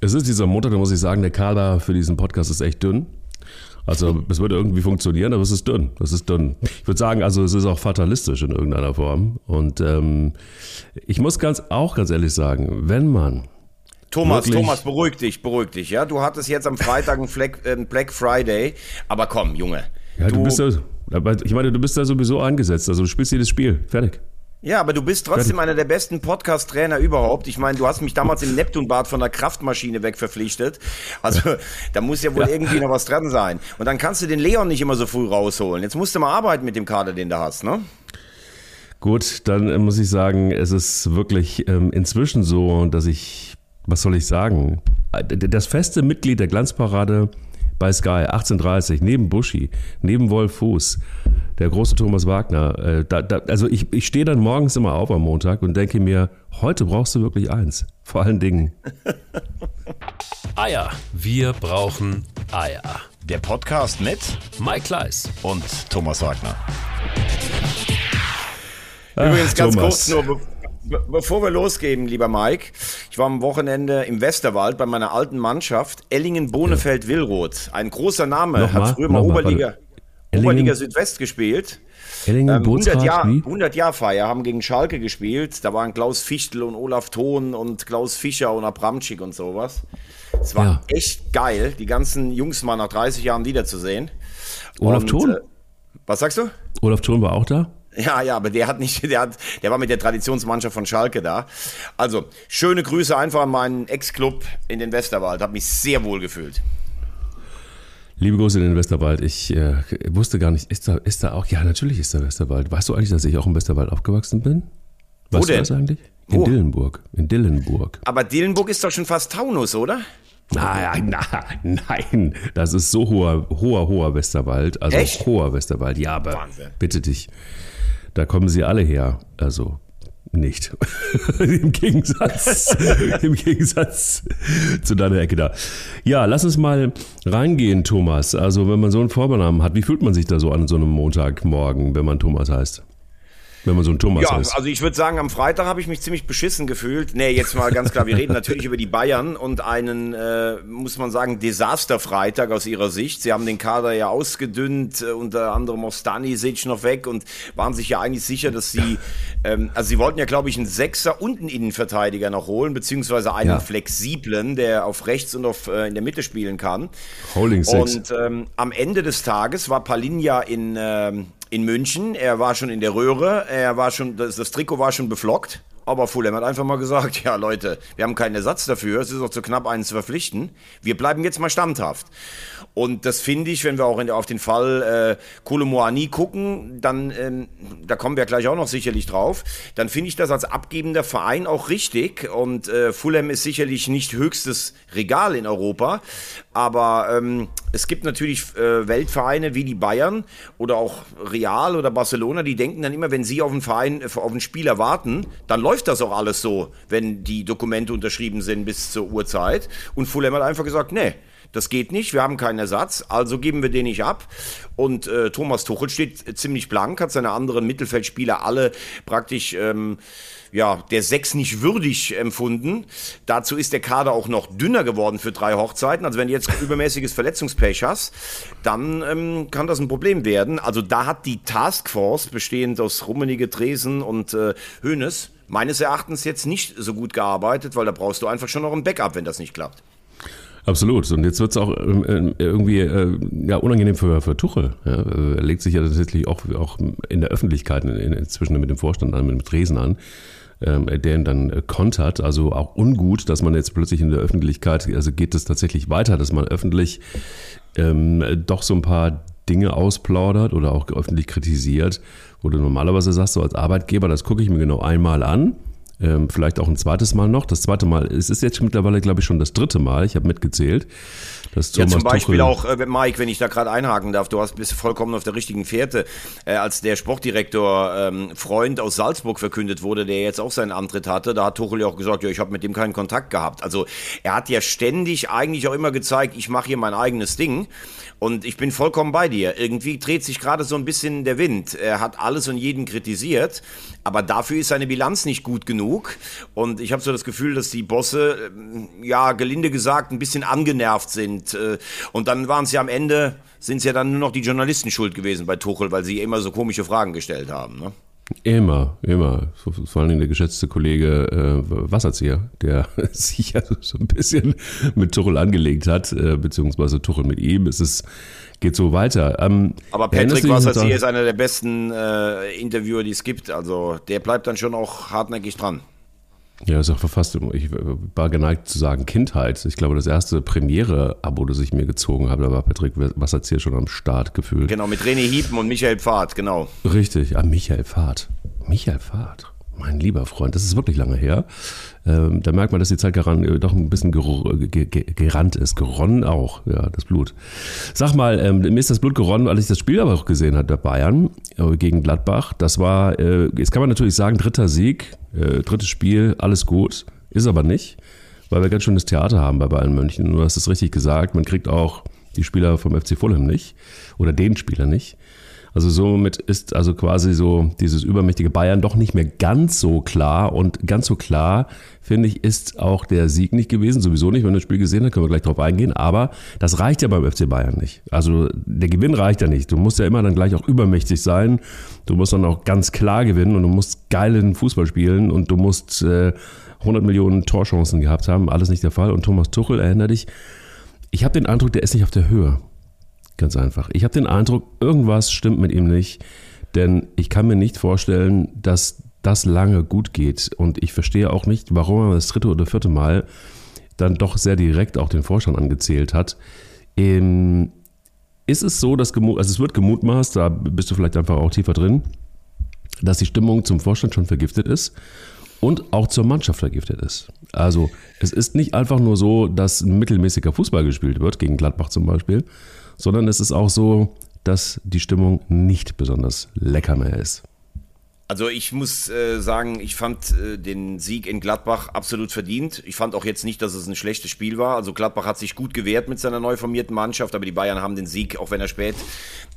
Es ist dieser Montag, da muss ich sagen, der Kader für diesen Podcast ist echt dünn. Also es würde irgendwie funktionieren, aber es ist dünn. Es ist dünn. Ich würde sagen, also es ist auch fatalistisch in irgendeiner Form. Und ähm, ich muss ganz auch ganz ehrlich sagen, wenn man Thomas, Wirklich? Thomas, beruhig dich, beruhig dich. Ja, du hattest jetzt am Freitag einen Black, äh, Black Friday, aber komm, Junge. ja, du, bist ja, ich meine, du bist da sowieso angesetzt. Also du spielst jedes Spiel. Fertig. Ja, aber du bist trotzdem einer der besten Podcast-Trainer überhaupt. Ich meine, du hast mich damals im Neptunbad von der Kraftmaschine weg verpflichtet. Also da muss ja wohl Ja. irgendwie noch was dran sein. Und dann kannst du den Leon nicht immer so früh rausholen. Jetzt musst du mal arbeiten mit dem Kader, den du hast, ne? Gut, dann äh, muss ich sagen, es ist wirklich ähm, inzwischen so, dass ich, was soll ich sagen, Äh, das feste Mitglied der Glanzparade bei Sky 1830, neben Buschi, neben Wolf Fuß, der große Thomas Wagner. Äh, da, da, also ich, ich stehe dann morgens immer auf am Montag und denke mir, heute brauchst du wirklich eins. Vor allen Dingen. Eier. Wir brauchen Eier. Der Podcast mit Mike Kleiss. und Thomas Wagner. Übrigens ganz Thomas. kurz nur, bevor wir losgehen, lieber Mike. Ich war am Wochenende im Westerwald bei meiner alten Mannschaft Ellingen-Bonefeld-Willroth. Ein großer Name, Nochmal, hat früher mal nochmal, Oberliga. Ellingen- Oberliga Südwest gespielt. Ellingen, Ähm, 100 Bootsrad, Jahr, wie? 100 Jahr Feier haben gegen Schalke gespielt. Da waren Klaus Fichtel und Olaf Thon und Klaus Fischer und Abramczyk und sowas. Es war Ja. echt geil, die ganzen Jungs mal nach 30 Jahren wiederzusehen. Olaf Und, Thon? Äh, was sagst du? Olaf Thon war auch da? Ja, ja, aber der hat nicht, der hat, der war mit der Traditionsmannschaft von Schalke da. Also, schöne Grüße einfach an meinen Ex-Club in den Westerwald. Hab mich sehr wohl gefühlt. Liebe Grüße in den Westerwald. Ich äh, wusste gar nicht, ist da, ist da auch, ja, natürlich ist da Westerwald. Weißt du eigentlich, dass ich auch im Westerwald aufgewachsen bin? Weißt Wo du denn? das eigentlich? In Wo? Dillenburg. In Dillenburg. Aber Dillenburg ist doch schon fast Taunus, oder? Nein, nein, nein. Das ist so hoher, hoher, hoher Westerwald. Also Echt? hoher Westerwald. Ja, aber Wahnsinn. bitte dich. Da kommen sie alle her. Also nicht. Im Gegensatz, im Gegensatz zu deiner Ecke da. Ja, lass uns mal reingehen, Thomas. Also, wenn man so einen Vornamen hat, wie fühlt man sich da so an so einem Montagmorgen, wenn man Thomas heißt? Wenn man so ein Thomas Ja, heißt. also ich würde sagen, am Freitag habe ich mich ziemlich beschissen gefühlt. Nee, jetzt mal ganz klar, wir reden natürlich über die Bayern und einen, äh, muss man sagen, Desasterfreitag aus ihrer Sicht. Sie haben den Kader ja ausgedünnt, äh, unter anderem auch Stanisic noch weg und waren sich ja eigentlich sicher, dass sie, ähm, also sie wollten ja, glaube ich, einen Sechser und einen Innenverteidiger noch holen, beziehungsweise einen Ja. flexiblen, der auf rechts und auf, äh, in der Mitte spielen kann. Holding Six. Und ähm, am Ende des Tages war Palinja in, ähm, in München. Er war schon in der Röhre. Er war schon, das, das Trikot war schon beflockt. Aber Fulham hat einfach mal gesagt, ja Leute, wir haben keinen Ersatz dafür. Es ist auch zu knapp, einen zu verpflichten. Wir bleiben jetzt mal standhaft. Und das finde ich, wenn wir auch in, auf den Fall äh, Kolomoani gucken, dann, ähm, da kommen wir gleich auch noch sicherlich drauf, dann finde ich das als abgebender Verein auch richtig. Und äh, Fulham ist sicherlich nicht höchstes Regal in Europa, aber ähm, es gibt natürlich äh, Weltvereine wie die Bayern oder auch Real oder Barcelona, die denken dann immer, wenn sie auf einen Verein, äh, auf einen Spieler warten, dann läuft das auch alles so, wenn die Dokumente unterschrieben sind bis zur Uhrzeit. Und Fulham hat einfach gesagt, nee, das geht nicht, wir haben keinen Ersatz, also geben wir den nicht ab. Und äh, Thomas Tuchel steht ziemlich blank, hat seine anderen Mittelfeldspieler alle praktisch ähm, ja, der Sechs nicht würdig empfunden. Dazu ist der Kader auch noch dünner geworden für drei Hochzeiten. Also wenn du jetzt übermäßiges Verletzungspech hast, dann ähm, kann das ein Problem werden. Also da hat die Taskforce, bestehend aus Rummenigge, Dresen und äh, Hoeneß, meines Erachtens jetzt nicht so gut gearbeitet, weil da brauchst du einfach schon noch ein Backup, wenn das nicht klappt. Absolut. Und jetzt wird es auch ähm, irgendwie äh, ja, unangenehm für, für Tuchel. Ja. Er legt sich ja tatsächlich auch, auch in der Öffentlichkeit in, in, inzwischen mit dem Vorstand an, mit dem Tresen an, ähm, der ihn dann äh, kontert. Also auch ungut, dass man jetzt plötzlich in der Öffentlichkeit, also geht es tatsächlich weiter, dass man öffentlich ähm, doch so ein paar Dinge ausplaudert oder auch öffentlich kritisiert, wo du normalerweise sagst, so als Arbeitgeber, das gucke ich mir genau einmal an. Ähm, vielleicht auch ein zweites Mal noch. Das zweite Mal, es ist jetzt mittlerweile, glaube ich, schon das dritte Mal, ich habe mitgezählt, dass Ja, Thomas zum Beispiel Tuchel, auch, äh, Mike, wenn ich da gerade einhaken darf, du hast bist vollkommen auf der richtigen Fährte. Äh, als der Sportdirektor ähm, Freund aus Salzburg verkündet wurde, der jetzt auch seinen Antritt hatte, da hat Tuchel ja auch gesagt, ja, ich habe mit dem keinen Kontakt gehabt. Also er hat ja ständig eigentlich auch immer gezeigt, ich mache hier mein eigenes Ding. Und ich bin vollkommen bei dir. Irgendwie dreht sich gerade so ein bisschen der Wind. Er hat alles und jeden kritisiert, aber dafür ist seine Bilanz nicht gut genug. Genug. Und ich habe so das Gefühl, dass die Bosse, äh, ja, gelinde gesagt, ein bisschen angenervt sind. Äh, und dann waren es ja am Ende, sind es ja dann nur noch die Journalisten schuld gewesen bei Tuchel, weil sie immer so komische Fragen gestellt haben. Ne? Immer, immer. Vor allen Dingen der geschätzte Kollege äh, Wasserzieher, der sich ja so ein bisschen mit Tuchel angelegt hat, äh, beziehungsweise Tuchel mit ihm. Es ist, geht so weiter. Ähm, Aber Patrick Wasserzieher ist einer der besten äh, Interviewer, die es gibt. Also der bleibt dann schon auch hartnäckig dran. Ja, ist auch fast, ich war geneigt zu sagen Kindheit. Ich glaube, das erste Premiere-Abo, das ich mir gezogen habe, da war Patrick Wasserzieher schon am Start gefühlt. Genau, mit René Hiepen und Michael Pfad, genau. Richtig, ah, Michael Pfad. Michael Pfad. Mein lieber Freund, das ist wirklich lange her. Ähm, da merkt man, dass die Zeit geran, äh, doch ein bisschen ger gerannt ist. Geronnen auch, ja, das Blut. Sag mal, ähm, mir ist das Blut geronnen, als ich das Spiel aber auch gesehen habe, der Bayern äh, gegen Gladbach. Das war, äh, jetzt kann man natürlich sagen, dritter Sieg, äh, drittes Spiel, alles gut. Ist aber nicht, weil wir ganz schönes Theater haben bei Bayern München. Du hast es richtig gesagt, man kriegt auch die Spieler vom FC Fulham nicht oder den Spieler nicht. Also somit ist also quasi so dieses übermächtige Bayern doch nicht mehr ganz so klar. Und ganz so klar, finde ich, ist auch der Sieg nicht gewesen. Sowieso nicht, wenn du das Spiel gesehen hast, können wir gleich drauf eingehen. Aber das reicht ja beim FC Bayern nicht. Also der Gewinn reicht ja nicht. Du musst ja immer dann gleich auch übermächtig sein. Du musst dann auch ganz klar gewinnen und du musst geilen Fußball spielen und du musst äh, 100 Millionen Torchancen gehabt haben. Alles nicht der Fall. Und Thomas Tuchel, erinnere dich, ich habe den Eindruck, der ist nicht auf der Höhe. Ganz einfach. Ich habe den Eindruck, irgendwas stimmt mit ihm nicht, denn ich kann mir nicht vorstellen, dass das lange gut geht. Und ich verstehe auch nicht, warum er das dritte oder vierte Mal dann doch sehr direkt auch den Vorstand angezählt hat. Ähm, ist es so, dass also es wird gemutmaßt, da bist du vielleicht einfach auch tiefer drin, dass die Stimmung zum Vorstand schon vergiftet ist und auch zur Mannschaft vergiftet ist. Also es ist nicht einfach nur so, dass ein mittelmäßiger Fußball gespielt wird, gegen Gladbach zum Beispiel, sondern es ist auch so, dass die Stimmung nicht besonders lecker mehr ist. Also ich muss äh, sagen, ich fand äh, den Sieg in Gladbach absolut verdient. Ich fand auch jetzt nicht, dass es ein schlechtes Spiel war. Also Gladbach hat sich gut gewehrt mit seiner neu formierten Mannschaft, aber die Bayern haben den Sieg, auch wenn er spät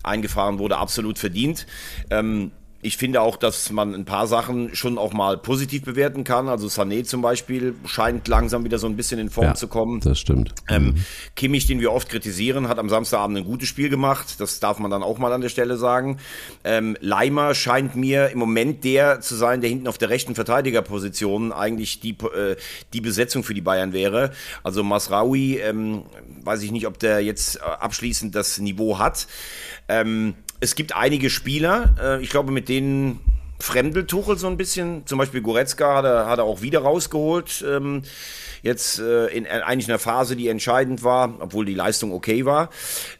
eingefahren wurde, absolut verdient. Ähm, ich finde auch, dass man ein paar Sachen schon auch mal positiv bewerten kann. Also Sané zum Beispiel scheint langsam wieder so ein bisschen in Form ja, zu kommen. Das stimmt. Ähm, mhm. Kimmich, den wir oft kritisieren, hat am Samstagabend ein gutes Spiel gemacht. Das darf man dann auch mal an der Stelle sagen. Ähm, Leimer scheint mir im Moment der zu sein, der hinten auf der rechten Verteidigerposition eigentlich die, äh, die Besetzung für die Bayern wäre. Also Masraoui, ähm, weiß ich nicht, ob der jetzt äh, abschließend das Niveau hat. Ähm, es gibt einige Spieler, äh, ich glaube, mit denen fremdelt Tuchel so ein bisschen. Zum Beispiel Goretzka hat er, hat er auch wieder rausgeholt. Ähm, jetzt äh, in eigentlich einer Phase, die entscheidend war, obwohl die Leistung okay war,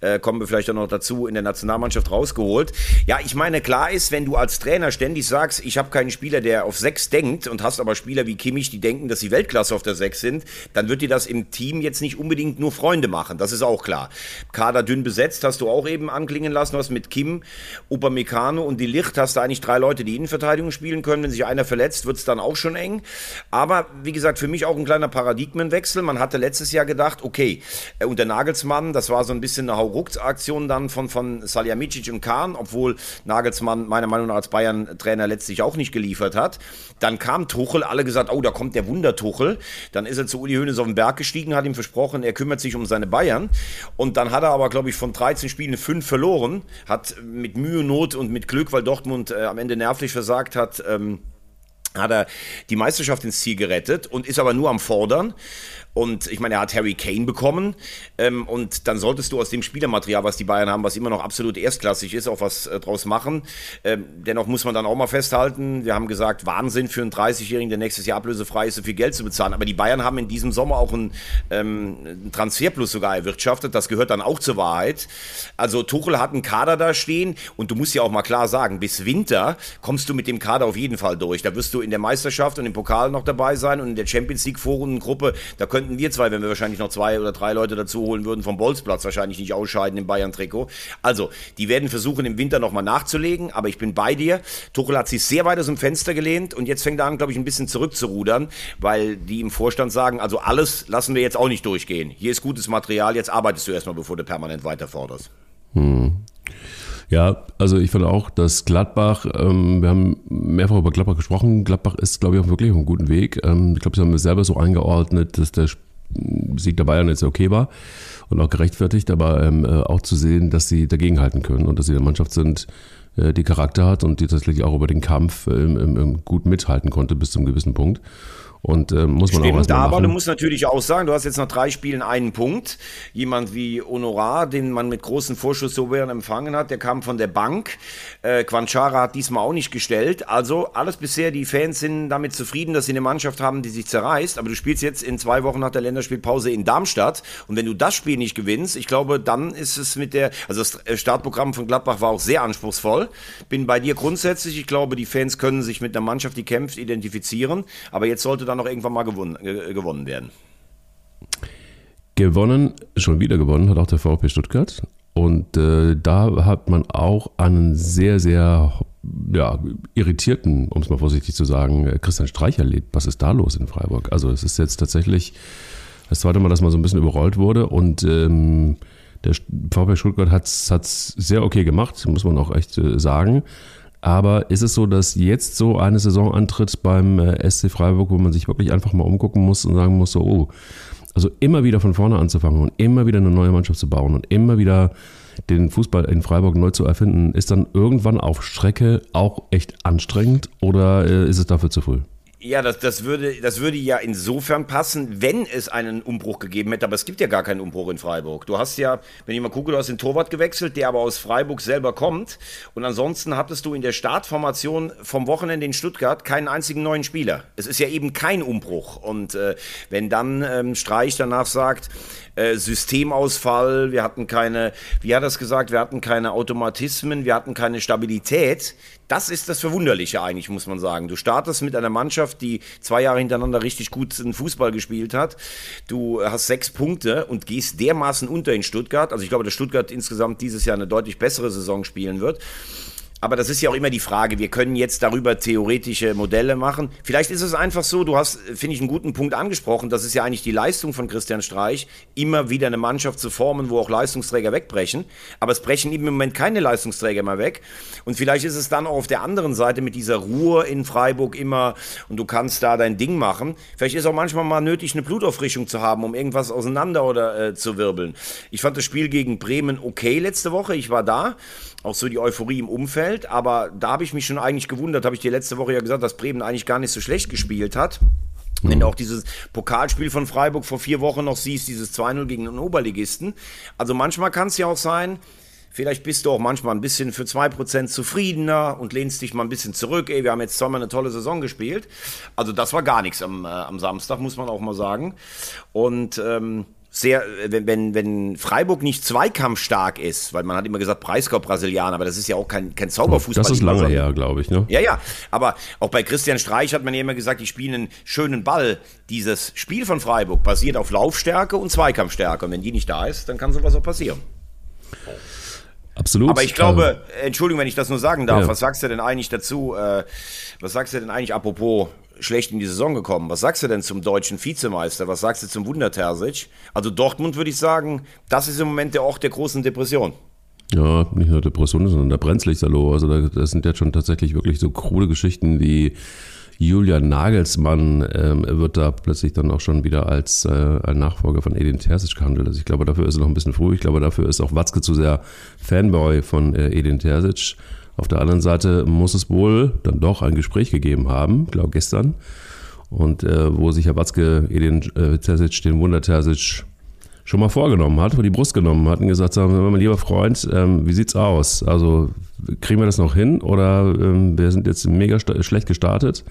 äh, kommen wir vielleicht auch noch dazu, in der Nationalmannschaft rausgeholt. Ja, ich meine, klar ist, wenn du als Trainer ständig sagst, ich habe keinen Spieler, der auf sechs denkt und hast aber Spieler wie Kimmich, die denken, dass sie Weltklasse auf der sechs sind, dann wird dir das im Team jetzt nicht unbedingt nur Freunde machen. Das ist auch klar. Kader dünn besetzt, hast du auch eben anklingen lassen, was mit Kim, Upamecano und die Licht hast du eigentlich drei Leute, die Innenverteidigung spielen können. Wenn sich einer verletzt, wird es dann auch schon eng. Aber wie gesagt, für mich auch ein kleiner Paradigma Paradigmenwechsel. Man hatte letztes Jahr gedacht, okay, äh, unter Nagelsmann, das war so ein bisschen eine Haurucks-Aktion dann von, von Salihamidzic und Kahn, obwohl Nagelsmann meiner Meinung nach als Bayern-Trainer letztlich auch nicht geliefert hat. Dann kam Tuchel, alle gesagt, oh, da kommt der Wundertuchel. Dann ist er zu Uli Hoeneß auf den Berg gestiegen, hat ihm versprochen, er kümmert sich um seine Bayern. Und dann hat er aber, glaube ich, von 13 Spielen fünf verloren, hat mit Mühe, Not und mit Glück, weil Dortmund äh, am Ende nervlich versagt hat, ähm, hat er die Meisterschaft ins Ziel gerettet und ist aber nur am Fordern. Und ich meine, er hat Harry Kane bekommen. Ähm, und dann solltest du aus dem Spielermaterial, was die Bayern haben, was immer noch absolut erstklassig ist, auch was äh, draus machen. Ähm, dennoch muss man dann auch mal festhalten, wir haben gesagt, Wahnsinn für einen 30-Jährigen, der nächstes Jahr ablösefrei ist, so viel Geld zu bezahlen. Aber die Bayern haben in diesem Sommer auch einen, ähm, einen Transferplus sogar erwirtschaftet. Das gehört dann auch zur Wahrheit. Also Tuchel hat einen Kader da stehen und du musst ja auch mal klar sagen, bis Winter kommst du mit dem Kader auf jeden Fall durch. Da wirst du in der Meisterschaft und im Pokal noch dabei sein und in der Champions League Vorrundengruppe, da könnten wir zwei, wenn wir wahrscheinlich noch zwei oder drei Leute dazu holen würden, vom Bolzplatz wahrscheinlich nicht ausscheiden im Bayern-Trikot. Also, die werden versuchen, im Winter nochmal nachzulegen, aber ich bin bei dir. Tuchel hat sich sehr weit aus dem Fenster gelehnt und jetzt fängt er an, glaube ich, ein bisschen zurückzurudern, weil die im Vorstand sagen, also alles lassen wir jetzt auch nicht durchgehen. Hier ist gutes Material, jetzt arbeitest du erstmal, bevor du permanent weiterforderst. Hm. Ja, also ich finde auch, dass Gladbach, ähm, wir haben mehrfach über Gladbach gesprochen, Gladbach ist, glaube ich, auch wirklich auf einem guten Weg. Ähm, ich glaube, sie haben es selber so eingeordnet, dass der Sieg der Bayern jetzt okay war und auch gerechtfertigt, aber ähm, äh, auch zu sehen, dass sie dagegenhalten können und dass sie eine Mannschaft sind, äh, die Charakter hat und die tatsächlich auch über den Kampf ähm, gut mithalten konnte bis zum gewissen Punkt. Und äh, muss man Stimmt, auch erstmal aber du musst natürlich auch sagen, du hast jetzt nach drei Spielen einen Punkt. Jemand wie Honorar, den man mit großen Vorschusslorbeeren empfangen hat, der kam von der Bank. Äh, Quanchara hat diesmal auch nicht gestellt. Also alles bisher, die Fans sind damit zufrieden, dass sie eine Mannschaft haben, die sich zerreißt. Aber du spielst jetzt in zwei Wochen nach der Länderspielpause in Darmstadt. Und wenn du das Spiel nicht gewinnst, ich glaube, dann ist es mit der, also das Startprogramm von Gladbach war auch sehr anspruchsvoll. Bin bei dir grundsätzlich. Ich glaube, die Fans können sich mit einer Mannschaft, die kämpft, identifizieren. Aber jetzt sollte dann noch irgendwann mal gewonnen, äh, gewonnen werden. Gewonnen, schon wieder gewonnen, hat auch der VfB Stuttgart. Und äh, da hat man auch einen sehr, sehr ja, irritierten, um es mal vorsichtig zu sagen, äh, Christian Streich erlebt. Was ist da los in Freiburg? Also es ist jetzt tatsächlich das zweite Mal, dass man so ein bisschen überrollt wurde und ähm, der VfB Stuttgart hat es sehr okay gemacht, muss man auch echt äh, sagen. Aber ist es so, dass jetzt so eine Saison antritt beim äh, SC Freiburg, wo man sich wirklich einfach mal umgucken muss und sagen muss, so, oh, also immer wieder von vorne anzufangen und immer wieder eine neue Mannschaft zu bauen und immer wieder den Fußball in Freiburg neu zu erfinden, ist dann irgendwann auf Strecke auch echt anstrengend oder äh, ist es dafür zu früh? Ja, das, das, würde, das würde ja insofern passen, wenn es einen Umbruch gegeben hätte. Aber es gibt ja gar keinen Umbruch in Freiburg. Du hast ja, wenn ich mal gucke, du hast den Torwart gewechselt, der aber aus Freiburg selber kommt. Und ansonsten hattest du in der Startformation vom Wochenende in Stuttgart keinen einzigen neuen Spieler. Es ist ja eben kein Umbruch. Und äh, wenn dann ähm, Streich danach sagt, äh, Systemausfall, wir hatten keine, wie hat er es gesagt, wir hatten keine Automatismen, wir hatten keine Stabilität. Das ist das Verwunderliche eigentlich, muss man sagen. Du startest mit einer Mannschaft, die zwei Jahre hintereinander richtig guten Fußball gespielt hat. Du hast sechs Punkte und gehst dermaßen unter in Stuttgart. Also ich glaube, dass Stuttgart insgesamt dieses Jahr eine deutlich bessere Saison spielen wird. Aber das ist ja auch immer die Frage. Wir können jetzt darüber theoretische Modelle machen. Vielleicht ist es einfach so, du hast, finde ich, einen guten Punkt angesprochen. Das ist ja eigentlich die Leistung von Christian Streich, immer wieder eine Mannschaft zu formen, wo auch Leistungsträger wegbrechen. Aber es brechen im Moment keine Leistungsträger mehr weg. Und vielleicht ist es dann auch auf der anderen Seite mit dieser Ruhe in Freiburg immer und du kannst da dein Ding machen. Vielleicht ist auch manchmal mal nötig, eine Blutauffrischung zu haben, um irgendwas auseinander oder äh, zu wirbeln. Ich fand das Spiel gegen Bremen okay letzte Woche. Ich war da auch so die Euphorie im Umfeld. Aber da habe ich mich schon eigentlich gewundert, habe ich dir letzte Woche ja gesagt, dass Bremen eigentlich gar nicht so schlecht gespielt hat. Mhm. Wenn du auch dieses Pokalspiel von Freiburg vor vier Wochen noch siehst, dieses 2-0 gegen den Oberligisten. Also manchmal kann es ja auch sein, Vielleicht bist du auch manchmal ein bisschen für 2% zufriedener und lehnst dich mal ein bisschen zurück. Ey, wir haben jetzt zweimal eine tolle Saison gespielt. Also das war gar nichts am, äh, am Samstag, muss man auch mal sagen. Und ähm, sehr, wenn, wenn, wenn Freiburg nicht zweikampfstark ist, weil man hat immer gesagt, Preiskorb Brasilianer, aber das ist ja auch kein, kein Zauberfußball. Das ist lange her, glaube ich, ne? Ja, ja. Aber auch bei Christian Streich hat man ja immer gesagt, die spielen einen schönen Ball. Dieses Spiel von Freiburg basiert auf Laufstärke und Zweikampfstärke. Und wenn die nicht da ist, dann kann sowas auch passieren. Absolut. Aber ich glaube, äh, Entschuldigung, wenn ich das nur sagen darf, ja. was sagst du denn eigentlich dazu? Äh, was sagst du denn eigentlich apropos schlecht in die Saison gekommen. Was sagst du denn zum deutschen Vizemeister? Was sagst du zum Wunder Terzic? Also Dortmund würde ich sagen, das ist im Moment der Ort der großen Depression. Ja, nicht nur Depression, sondern der Brenzlichterloh. Also da, das sind jetzt schon tatsächlich wirklich so krude Geschichten wie Julian Nagelsmann ähm, wird da plötzlich dann auch schon wieder als äh, Nachfolger von Edin Terzic gehandelt. Also ich glaube, dafür ist er noch ein bisschen früh. Ich glaube, dafür ist auch Watzke zu sehr Fanboy von äh, Edin Terzic. Auf der anderen Seite muss es wohl dann doch ein Gespräch gegeben haben, glaube gestern, und äh, wo sich Herr Watzke Edin äh, Terzic, den Wunder Terzic, schon mal vorgenommen hat, vor die Brust genommen hat und gesagt hat, mein lieber Freund, ähm, wie sieht's aus? Also kriegen wir das noch hin oder ähm, wir sind jetzt mega schlecht gestartet?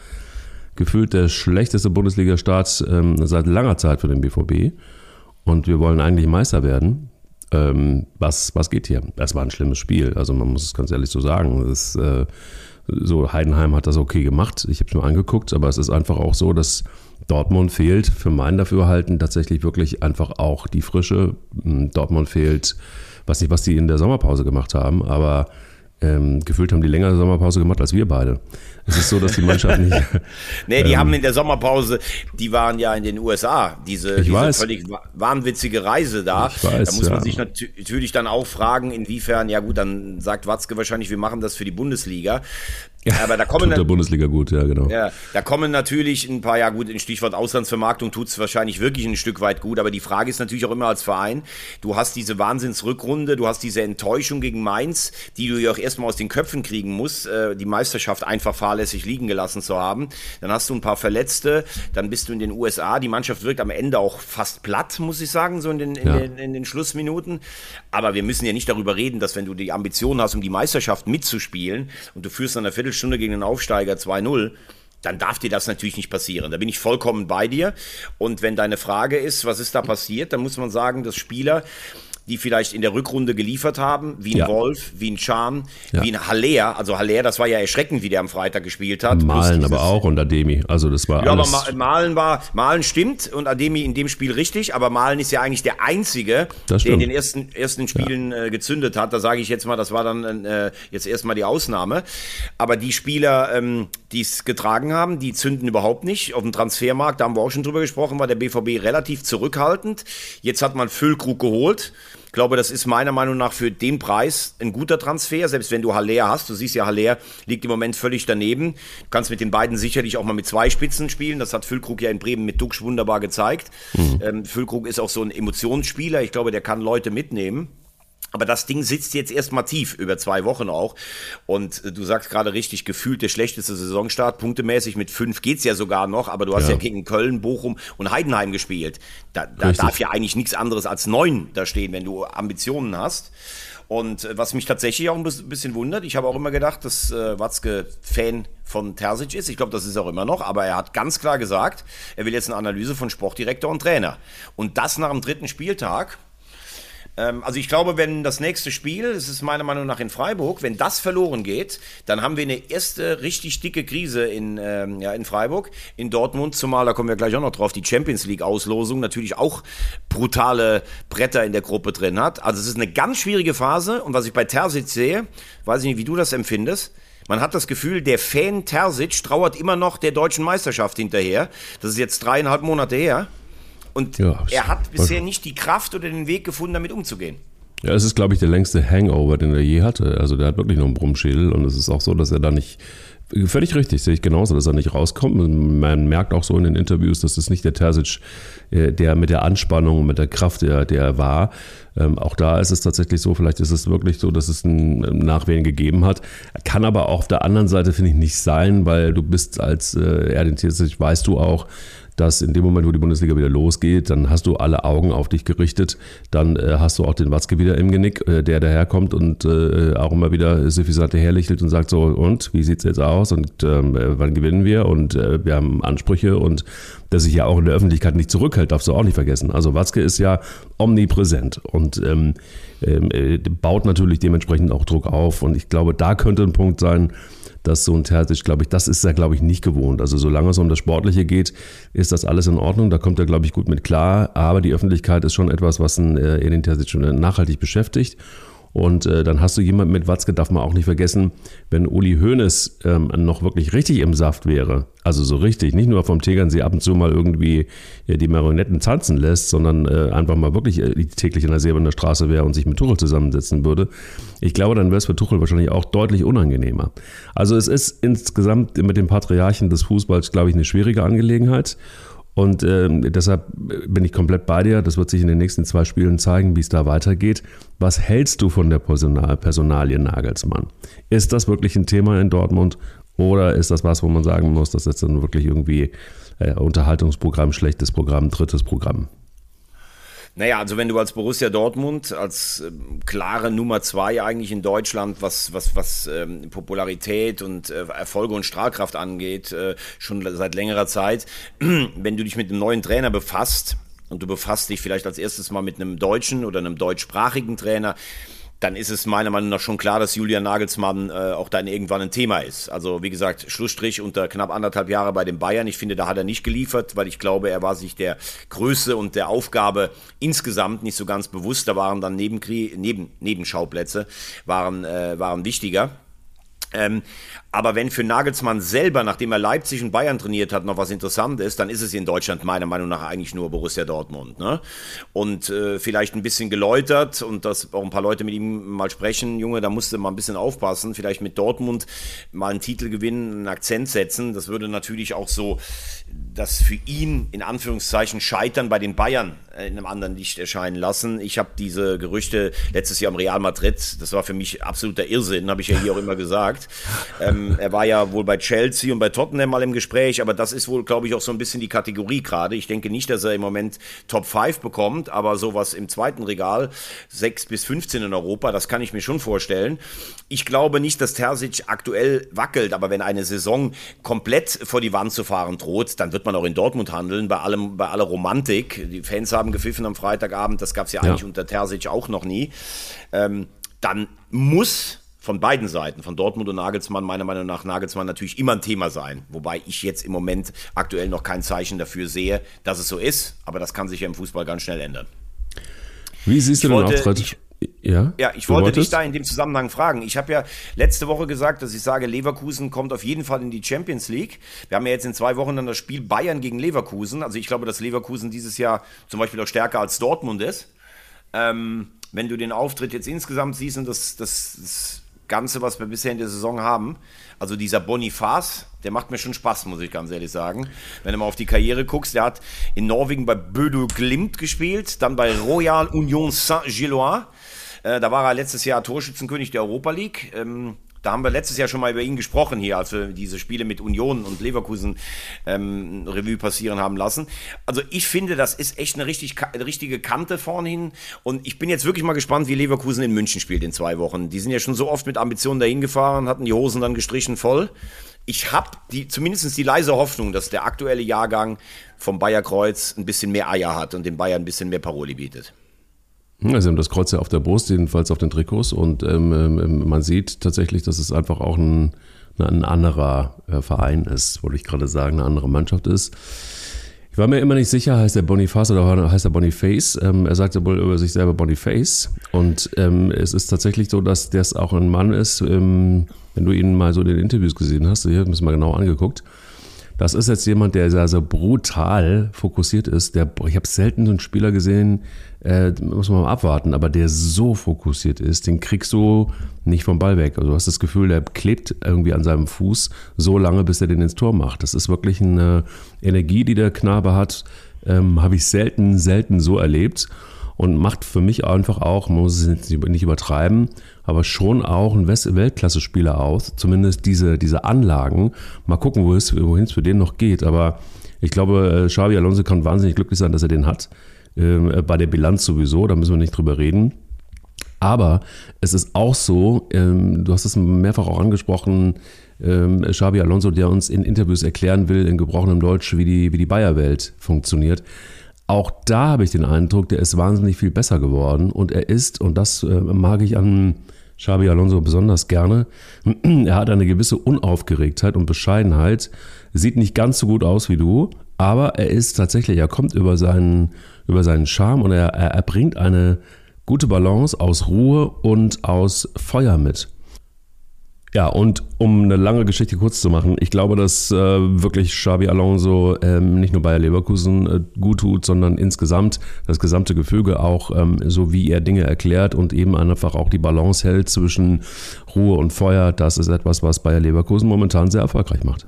Gefühlt der schlechteste Bundesliga-Start ähm, seit langer Zeit für den BVB und wir wollen eigentlich Meister werden ähm, was, was geht hier? Das war ein schlimmes Spiel. Also man muss es ganz ehrlich so sagen. Das, äh, so Heidenheim hat das okay gemacht. Ich habe es mir angeguckt, aber es ist einfach auch so, dass Dortmund fehlt für mein Dafürhalten tatsächlich wirklich einfach auch die Frische. Hm, Dortmund fehlt, weiß nicht, was die in der Sommerpause gemacht haben, aber ähm, gefühlt haben die längere Sommerpause gemacht als wir beide. Es ist so, dass die Mannschaft nicht. nee, die ähm, haben in der Sommerpause, die waren ja in den USA, diese, diese weiß. völlig wahnwitzige Reise da. Ich weiß, da muss man ja. sich natürlich dann auch fragen, inwiefern, ja gut, dann sagt Watzke wahrscheinlich, wir machen das für die Bundesliga. Aber da kommen Tut der Bundesliga gut, ja, genau. Ja, da kommen natürlich ein paar, ja gut, in Stichwort Auslandsvermarktung tut es wahrscheinlich wirklich ein Stück weit gut, aber die Frage ist natürlich auch immer als Verein, du hast diese Wahnsinnsrückrunde, du hast diese Enttäuschung gegen Mainz, die du ja auch erstmal aus den Köpfen kriegen musst, äh, die Meisterschaft einfach fahrlässig liegen gelassen zu haben. Dann hast du ein paar Verletzte, dann bist du in den USA, die Mannschaft wirkt am Ende auch fast platt, muss ich sagen, so in den, in, Ja. den, in den Schlussminuten. Aber wir müssen ja nicht darüber reden, dass wenn du die Ambition hast, um die Meisterschaft mitzuspielen und du führst dann eine Viertelstunde gegen den Aufsteiger 2-0, dann darf dir das natürlich nicht passieren. Da bin ich vollkommen bei dir. Und wenn deine Frage ist, was ist da passiert, dann muss man sagen, dass Spieler, die vielleicht in der Rückrunde geliefert haben, wie ein Ja. Wolf, wie ein Charm, Ja. wie ein Haller. Also Haller, das war ja erschreckend, wie der am Freitag gespielt hat. Malen aber auch und Ademi. Also das war ja, aber alles. Ma- Malen war, Malen stimmt und Ademi in dem Spiel richtig, aber Malen ist ja eigentlich der Einzige, der in den ersten, ersten Spielen äh, gezündet hat. Da sage ich jetzt mal, das war dann äh, jetzt erstmal die Ausnahme. Aber die Spieler, ähm, die es getragen haben, die zünden überhaupt nicht. Auf dem Transfermarkt, da haben wir auch schon drüber gesprochen, war der BVB relativ zurückhaltend. Jetzt hat man Füllkrug geholt. Ich glaube, das ist meiner Meinung nach für den Preis ein guter Transfer, selbst wenn du Haller hast. Du siehst ja, Haller liegt im Moment völlig daneben. Du kannst mit den beiden sicherlich auch mal mit zwei Spitzen spielen. Das hat Füllkrug ja in Bremen mit Duxch wunderbar gezeigt. Ähm, Füllkrug ist auch so ein Emotionsspieler. Ich glaube, der kann Leute mitnehmen. Aber das Ding sitzt jetzt erstmal tief, über zwei Wochen auch. Und äh, du sagst gerade richtig, gefühlt der schlechteste Saisonstart. Punktemäßig mit fünf geht's ja sogar noch, aber du hast ja, Ja. gegen Köln, Bochum und Heidenheim gespielt. Da, da darf ja eigentlich nichts anderes als neun da stehen, wenn du Ambitionen hast. Und äh, was mich tatsächlich auch ein bis- bisschen wundert, ich habe auch immer gedacht, dass äh, Watzke Fan von Terzic ist. Ich glaube, das ist auch immer noch, aber er hat ganz klar gesagt, er will jetzt eine Analyse von Sportdirektor und Trainer. Und das nach dem dritten Spieltag. Ähm, also ich glaube, wenn das nächste Spiel, das ist meiner Meinung nach in Freiburg, wenn das verloren geht, dann haben wir eine erste richtig dicke Krise in, ähm, ja, in Freiburg. In Dortmund, zumal, da kommen wir gleich auch noch drauf, die Champions League-Auslosung natürlich auch brutale Bretter in der Gruppe drin hat. Also es ist eine ganz schwierige Phase und was ich bei Terzic sehe, weiß ich nicht, wie du das empfindest, man hat das Gefühl, der Fan Terzic trauert immer noch der deutschen Meisterschaft hinterher. Das ist jetzt dreieinhalb Monate her. Und Ja, er hat bisher nicht die Kraft oder den Weg gefunden, damit umzugehen. Ja, es ist, glaube ich, der längste Hangover, den er je hatte. Also der hat wirklich noch einen Brummschädel und es ist auch so, dass er da nicht, völlig richtig, sehe ich genauso, dass er nicht rauskommt. Und man merkt auch so in den Interviews, dass es nicht der Terzic, äh, der mit der Anspannung, mit der Kraft, der, der er war. Ähm, auch da ist es tatsächlich so, vielleicht ist es wirklich so, dass es ein ein Nachwehen gegeben hat. Kann aber auch auf der anderen Seite, finde ich, nicht sein, weil du bist als äh, Erdin Terzic, weißt du auch, dass in dem Moment, wo die Bundesliga wieder losgeht, dann hast du alle Augen auf dich gerichtet, dann äh, hast du auch den Watzke wieder im Genick, äh, der daherkommt und äh, auch immer wieder suffisant herlächelt und sagt so, und, wie sieht's jetzt aus? Und ähm, äh, wann gewinnen wir? Und äh, wir haben Ansprüche und der sich ja auch in der Öffentlichkeit nicht zurückhält, darfst du auch nicht vergessen. Also Watzke ist ja omnipräsent und ähm, ähm, äh, baut natürlich dementsprechend auch Druck auf. Und ich glaube, da könnte ein Punkt sein, dass so ein Terzic, glaube ich, das ist er, glaube ich, nicht gewohnt. Also solange es um das Sportliche geht, ist das alles in Ordnung. Da kommt er, glaube ich, gut mit klar. Aber die Öffentlichkeit ist schon etwas, was einen äh, Edin Terzic schon nachhaltig beschäftigt. Und äh, dann hast du jemanden mit Watzke, darf man auch nicht vergessen, wenn Uli Hoeneß ähm, noch wirklich richtig im Saft wäre, also so richtig, nicht nur vom Tegernsee ab und zu mal irgendwie äh, die Marionetten tanzen lässt, sondern äh, einfach mal wirklich äh, täglich in der Säbener Straße wäre und sich mit Tuchel zusammensetzen würde. Ich glaube, dann wäre es für Tuchel wahrscheinlich auch deutlich unangenehmer. Also es ist insgesamt mit dem Patriarchen des Fußballs, glaube ich, eine schwierige Angelegenheit. Und ähm, deshalb bin ich komplett bei dir. Das wird sich in den nächsten zwei Spielen zeigen, wie es da weitergeht. Was hältst du von der Personal Personalie Nagelsmann? Ist das wirklich ein Thema in Dortmund oder ist das was, wo man sagen muss, das ist dann wirklich irgendwie äh, Unterhaltungsprogramm, schlechtes Programm, drittes Programm? Naja, also wenn du als Borussia Dortmund, als ähm, klare Nummer zwei eigentlich in Deutschland, was, was, was ähm, Popularität und äh, Erfolge und Strahlkraft angeht, äh, schon seit längerer Zeit, wenn du dich mit einem neuen Trainer befasst und du befasst dich vielleicht als erstes mal mit einem deutschen oder einem deutschsprachigen Trainer, dann ist es meiner Meinung nach schon klar, dass Julian Nagelsmann äh, auch dann irgendwann ein Thema ist. Also wie gesagt, Schlussstrich unter knapp anderthalb Jahre bei den Bayern. Ich finde, da hat er nicht geliefert, weil ich glaube, er war sich der Größe und der Aufgabe insgesamt nicht so ganz bewusst. Da waren dann Nebenkrie Neben Nebenschauplätze waren, äh, waren wichtiger. Ähm, aber wenn für Nagelsmann selber, nachdem er Leipzig und Bayern trainiert hat, noch was interessant ist, dann ist es in Deutschland meiner Meinung nach eigentlich nur Borussia Dortmund. Ne? Und äh, vielleicht ein bisschen geläutert und dass auch ein paar Leute mit ihm mal sprechen, Junge, da musst du mal ein bisschen aufpassen, vielleicht mit Dortmund mal einen Titel gewinnen, einen Akzent setzen. Das würde natürlich auch so das für ihn in Anführungszeichen Scheitern bei den Bayern in einem anderen Licht erscheinen lassen. Ich habe diese Gerüchte letztes Jahr im Real Madrid, das war für mich absoluter Irrsinn, habe ich ja hier auch immer gesagt. Ähm, er war ja wohl bei Chelsea und bei Tottenham mal im Gespräch, aber das ist wohl, glaube ich, auch so ein bisschen die Kategorie gerade. Ich denke nicht, dass er im Moment Top 5 bekommt, aber sowas im zweiten Regal, 6 bis 15 in Europa, das kann ich mir schon vorstellen. Ich glaube nicht, dass Terzic aktuell wackelt, aber wenn eine Saison komplett vor die Wand zu fahren droht, dann wird man auch in Dortmund handeln, bei allem, bei aller Romantik. Die Fans haben gepfiffen am Freitagabend, das gab es ja, ja, eigentlich unter Terzic auch noch nie. Ähm, dann muss von beiden Seiten, von Dortmund und Nagelsmann, meiner Meinung nach Nagelsmann natürlich immer ein Thema sein. Wobei ich jetzt im Moment aktuell noch kein Zeichen dafür sehe, dass es so ist. Aber das kann sich ja im Fußball ganz schnell ändern. Wie siehst du ich den wollte, Auftritt? Ich, ja, ja ich wollte dich da in dem Zusammenhang fragen. Ich habe ja letzte Woche gesagt, dass ich sage, Leverkusen kommt auf jeden Fall in die Champions League. Wir haben ja jetzt in zwei Wochen dann das Spiel Bayern gegen Leverkusen. Also ich glaube, dass Leverkusen dieses Jahr zum Beispiel auch stärker als Dortmund ist. Ähm, wenn du den Auftritt jetzt insgesamt siehst und das, das, das Ganze, was wir bisher in der Saison haben, also dieser Bonifaz, der macht mir schon Spaß, muss ich ganz ehrlich sagen. Wenn du mal auf die Karriere guckst, der hat in Norwegen bei Bödo Glimt gespielt, dann bei Royal Union Saint-Gillois äh, da war er letztes Jahr Torschützenkönig der Europa League. Ähm, da haben wir letztes Jahr schon mal über ihn gesprochen hier, als wir diese Spiele mit Union und Leverkusen ähm, Revue passieren haben lassen. Also ich finde, das ist echt eine, richtig, eine richtige Kante vorhin. Und ich bin jetzt wirklich mal gespannt, wie Leverkusen in München spielt in zwei Wochen. Die sind ja schon so oft mit Ambitionen dahin gefahren, hatten die Hosen dann gestrichen voll. Ich habe die, zumindest die leise Hoffnung, dass der aktuelle Jahrgang vom Bayer Kreuz ein bisschen mehr Eier hat und dem Bayern ein bisschen mehr Paroli bietet. Hm, sie haben das Kreuz ja auf der Brust, jedenfalls auf den Trikots. Und ähm, ähm, man sieht tatsächlich, dass es einfach auch ein, ein anderer äh, Verein ist, wollte ich gerade sagen, eine andere Mannschaft ist. Ich war mir immer nicht sicher, heißt er Boniface oder heißt er Boniface. Ähm, er sagte wohl über sich selber Boniface. Und ähm, es ist tatsächlich so, dass das auch ein Mann ist, ähm, wenn du ihn mal so in den Interviews gesehen hast, haben wir es mal genau angeguckt. Das ist jetzt jemand, der sehr, sehr brutal fokussiert ist. Der, ich habe selten so einen Spieler gesehen, äh, muss man mal abwarten, aber der so fokussiert ist, den kriegst du nicht vom Ball weg. Also du hast das Gefühl, der klebt irgendwie an seinem Fuß so lange, bis er den ins Tor macht. Das ist wirklich eine Energie, die der Knabe hat, ähm, habe ich selten, selten so erlebt und macht für mich einfach auch, man muss es nicht übertreiben, aber schon auch ein Weltklasse-Spieler aus. Zumindest diese, diese Anlagen. Mal gucken, wohin es für den noch geht. Aber ich glaube, äh, Xavi Alonso kann wahnsinnig glücklich sein, dass er den hat. Ähm, bei der Bilanz sowieso, da müssen wir nicht drüber reden. Aber es ist auch so, ähm, du hast es mehrfach auch angesprochen, ähm, Xabi Alonso, der uns in Interviews erklären will, in gebrochenem Deutsch, wie die, wie die Bayerwelt funktioniert. Auch da habe ich den Eindruck, der ist wahnsinnig viel besser geworden und er ist, und das äh, mag ich an Xabi Alonso besonders gerne, er hat eine gewisse Unaufgeregtheit und Bescheidenheit, sieht nicht ganz so gut aus wie du, aber er ist tatsächlich, er kommt über seinen, über seinen Charme und er, er, er bringt eine gute Balance aus Ruhe und aus Feuer mit. Ja, und um eine lange Geschichte kurz zu machen, ich glaube, dass äh, wirklich Xabi Alonso ähm, nicht nur Bayer Leverkusen äh, gut tut, sondern insgesamt das gesamte Gefüge auch, ähm, so wie er Dinge erklärt und eben einfach auch die Balance hält zwischen Ruhe und Feuer. Das ist etwas, was Bayer Leverkusen momentan sehr erfolgreich macht.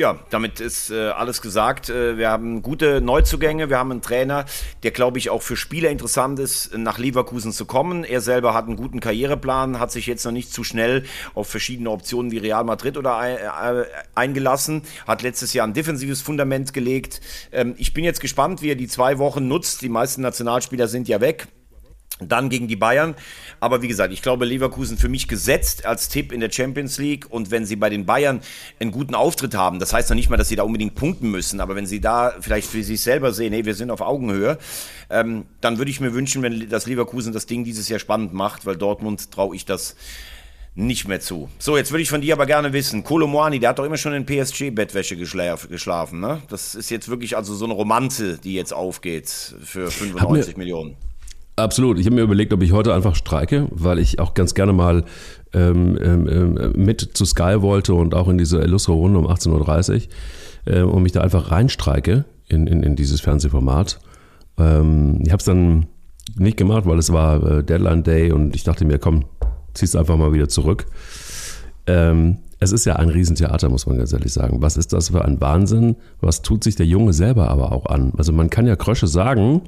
Ja, damit ist äh, alles gesagt. Äh, wir haben gute Neuzugänge. Wir haben einen Trainer, der, glaube ich, auch für Spieler interessant ist, nach Leverkusen zu kommen. Er selber hat einen guten Karriereplan, hat sich jetzt noch nicht zu schnell auf verschiedene Optionen wie Real Madrid oder äh, eingelassen, hat letztes Jahr ein defensives Fundament gelegt. Ähm, ich bin jetzt gespannt, wie er die zwei Wochen nutzt. Die meisten Nationalspieler sind ja weg. Dann gegen die Bayern. Aber wie gesagt, ich glaube, Leverkusen für mich gesetzt als Tipp in der Champions League. Und wenn sie bei den Bayern einen guten Auftritt haben, das heißt noch nicht mal, dass sie da unbedingt punkten müssen, aber wenn sie da vielleicht für sich selber sehen, hey, wir sind auf Augenhöhe, ähm, dann würde ich mir wünschen, wenn das Leverkusen das Ding dieses Jahr spannend macht, weil Dortmund traue ich das nicht mehr zu. So, jetzt würde ich von dir aber gerne wissen, Kolomoani, der hat doch immer schon in PSG-Bettwäsche geschlafen, ne? Das ist jetzt wirklich also so eine Romanze, die jetzt aufgeht für 95 Millionen. Absolut. Ich habe mir überlegt, ob ich heute einfach streike, weil ich auch ganz gerne mal ähm, ähm, mit zu Sky wollte und auch in diese illustre Runde um 18.30 Uhr äh, und mich da einfach reinstreike in, in, in dieses Fernsehformat. Ähm, ich habe es dann nicht gemacht, weil es war äh, Deadline Day und ich dachte mir, komm, ziehst einfach mal wieder zurück. Ähm, es ist ja ein Riesentheater, muss man ganz ehrlich sagen. Was ist das für ein Wahnsinn? Was tut sich der Junge selber aber auch an? Also man kann ja Krösche sagen,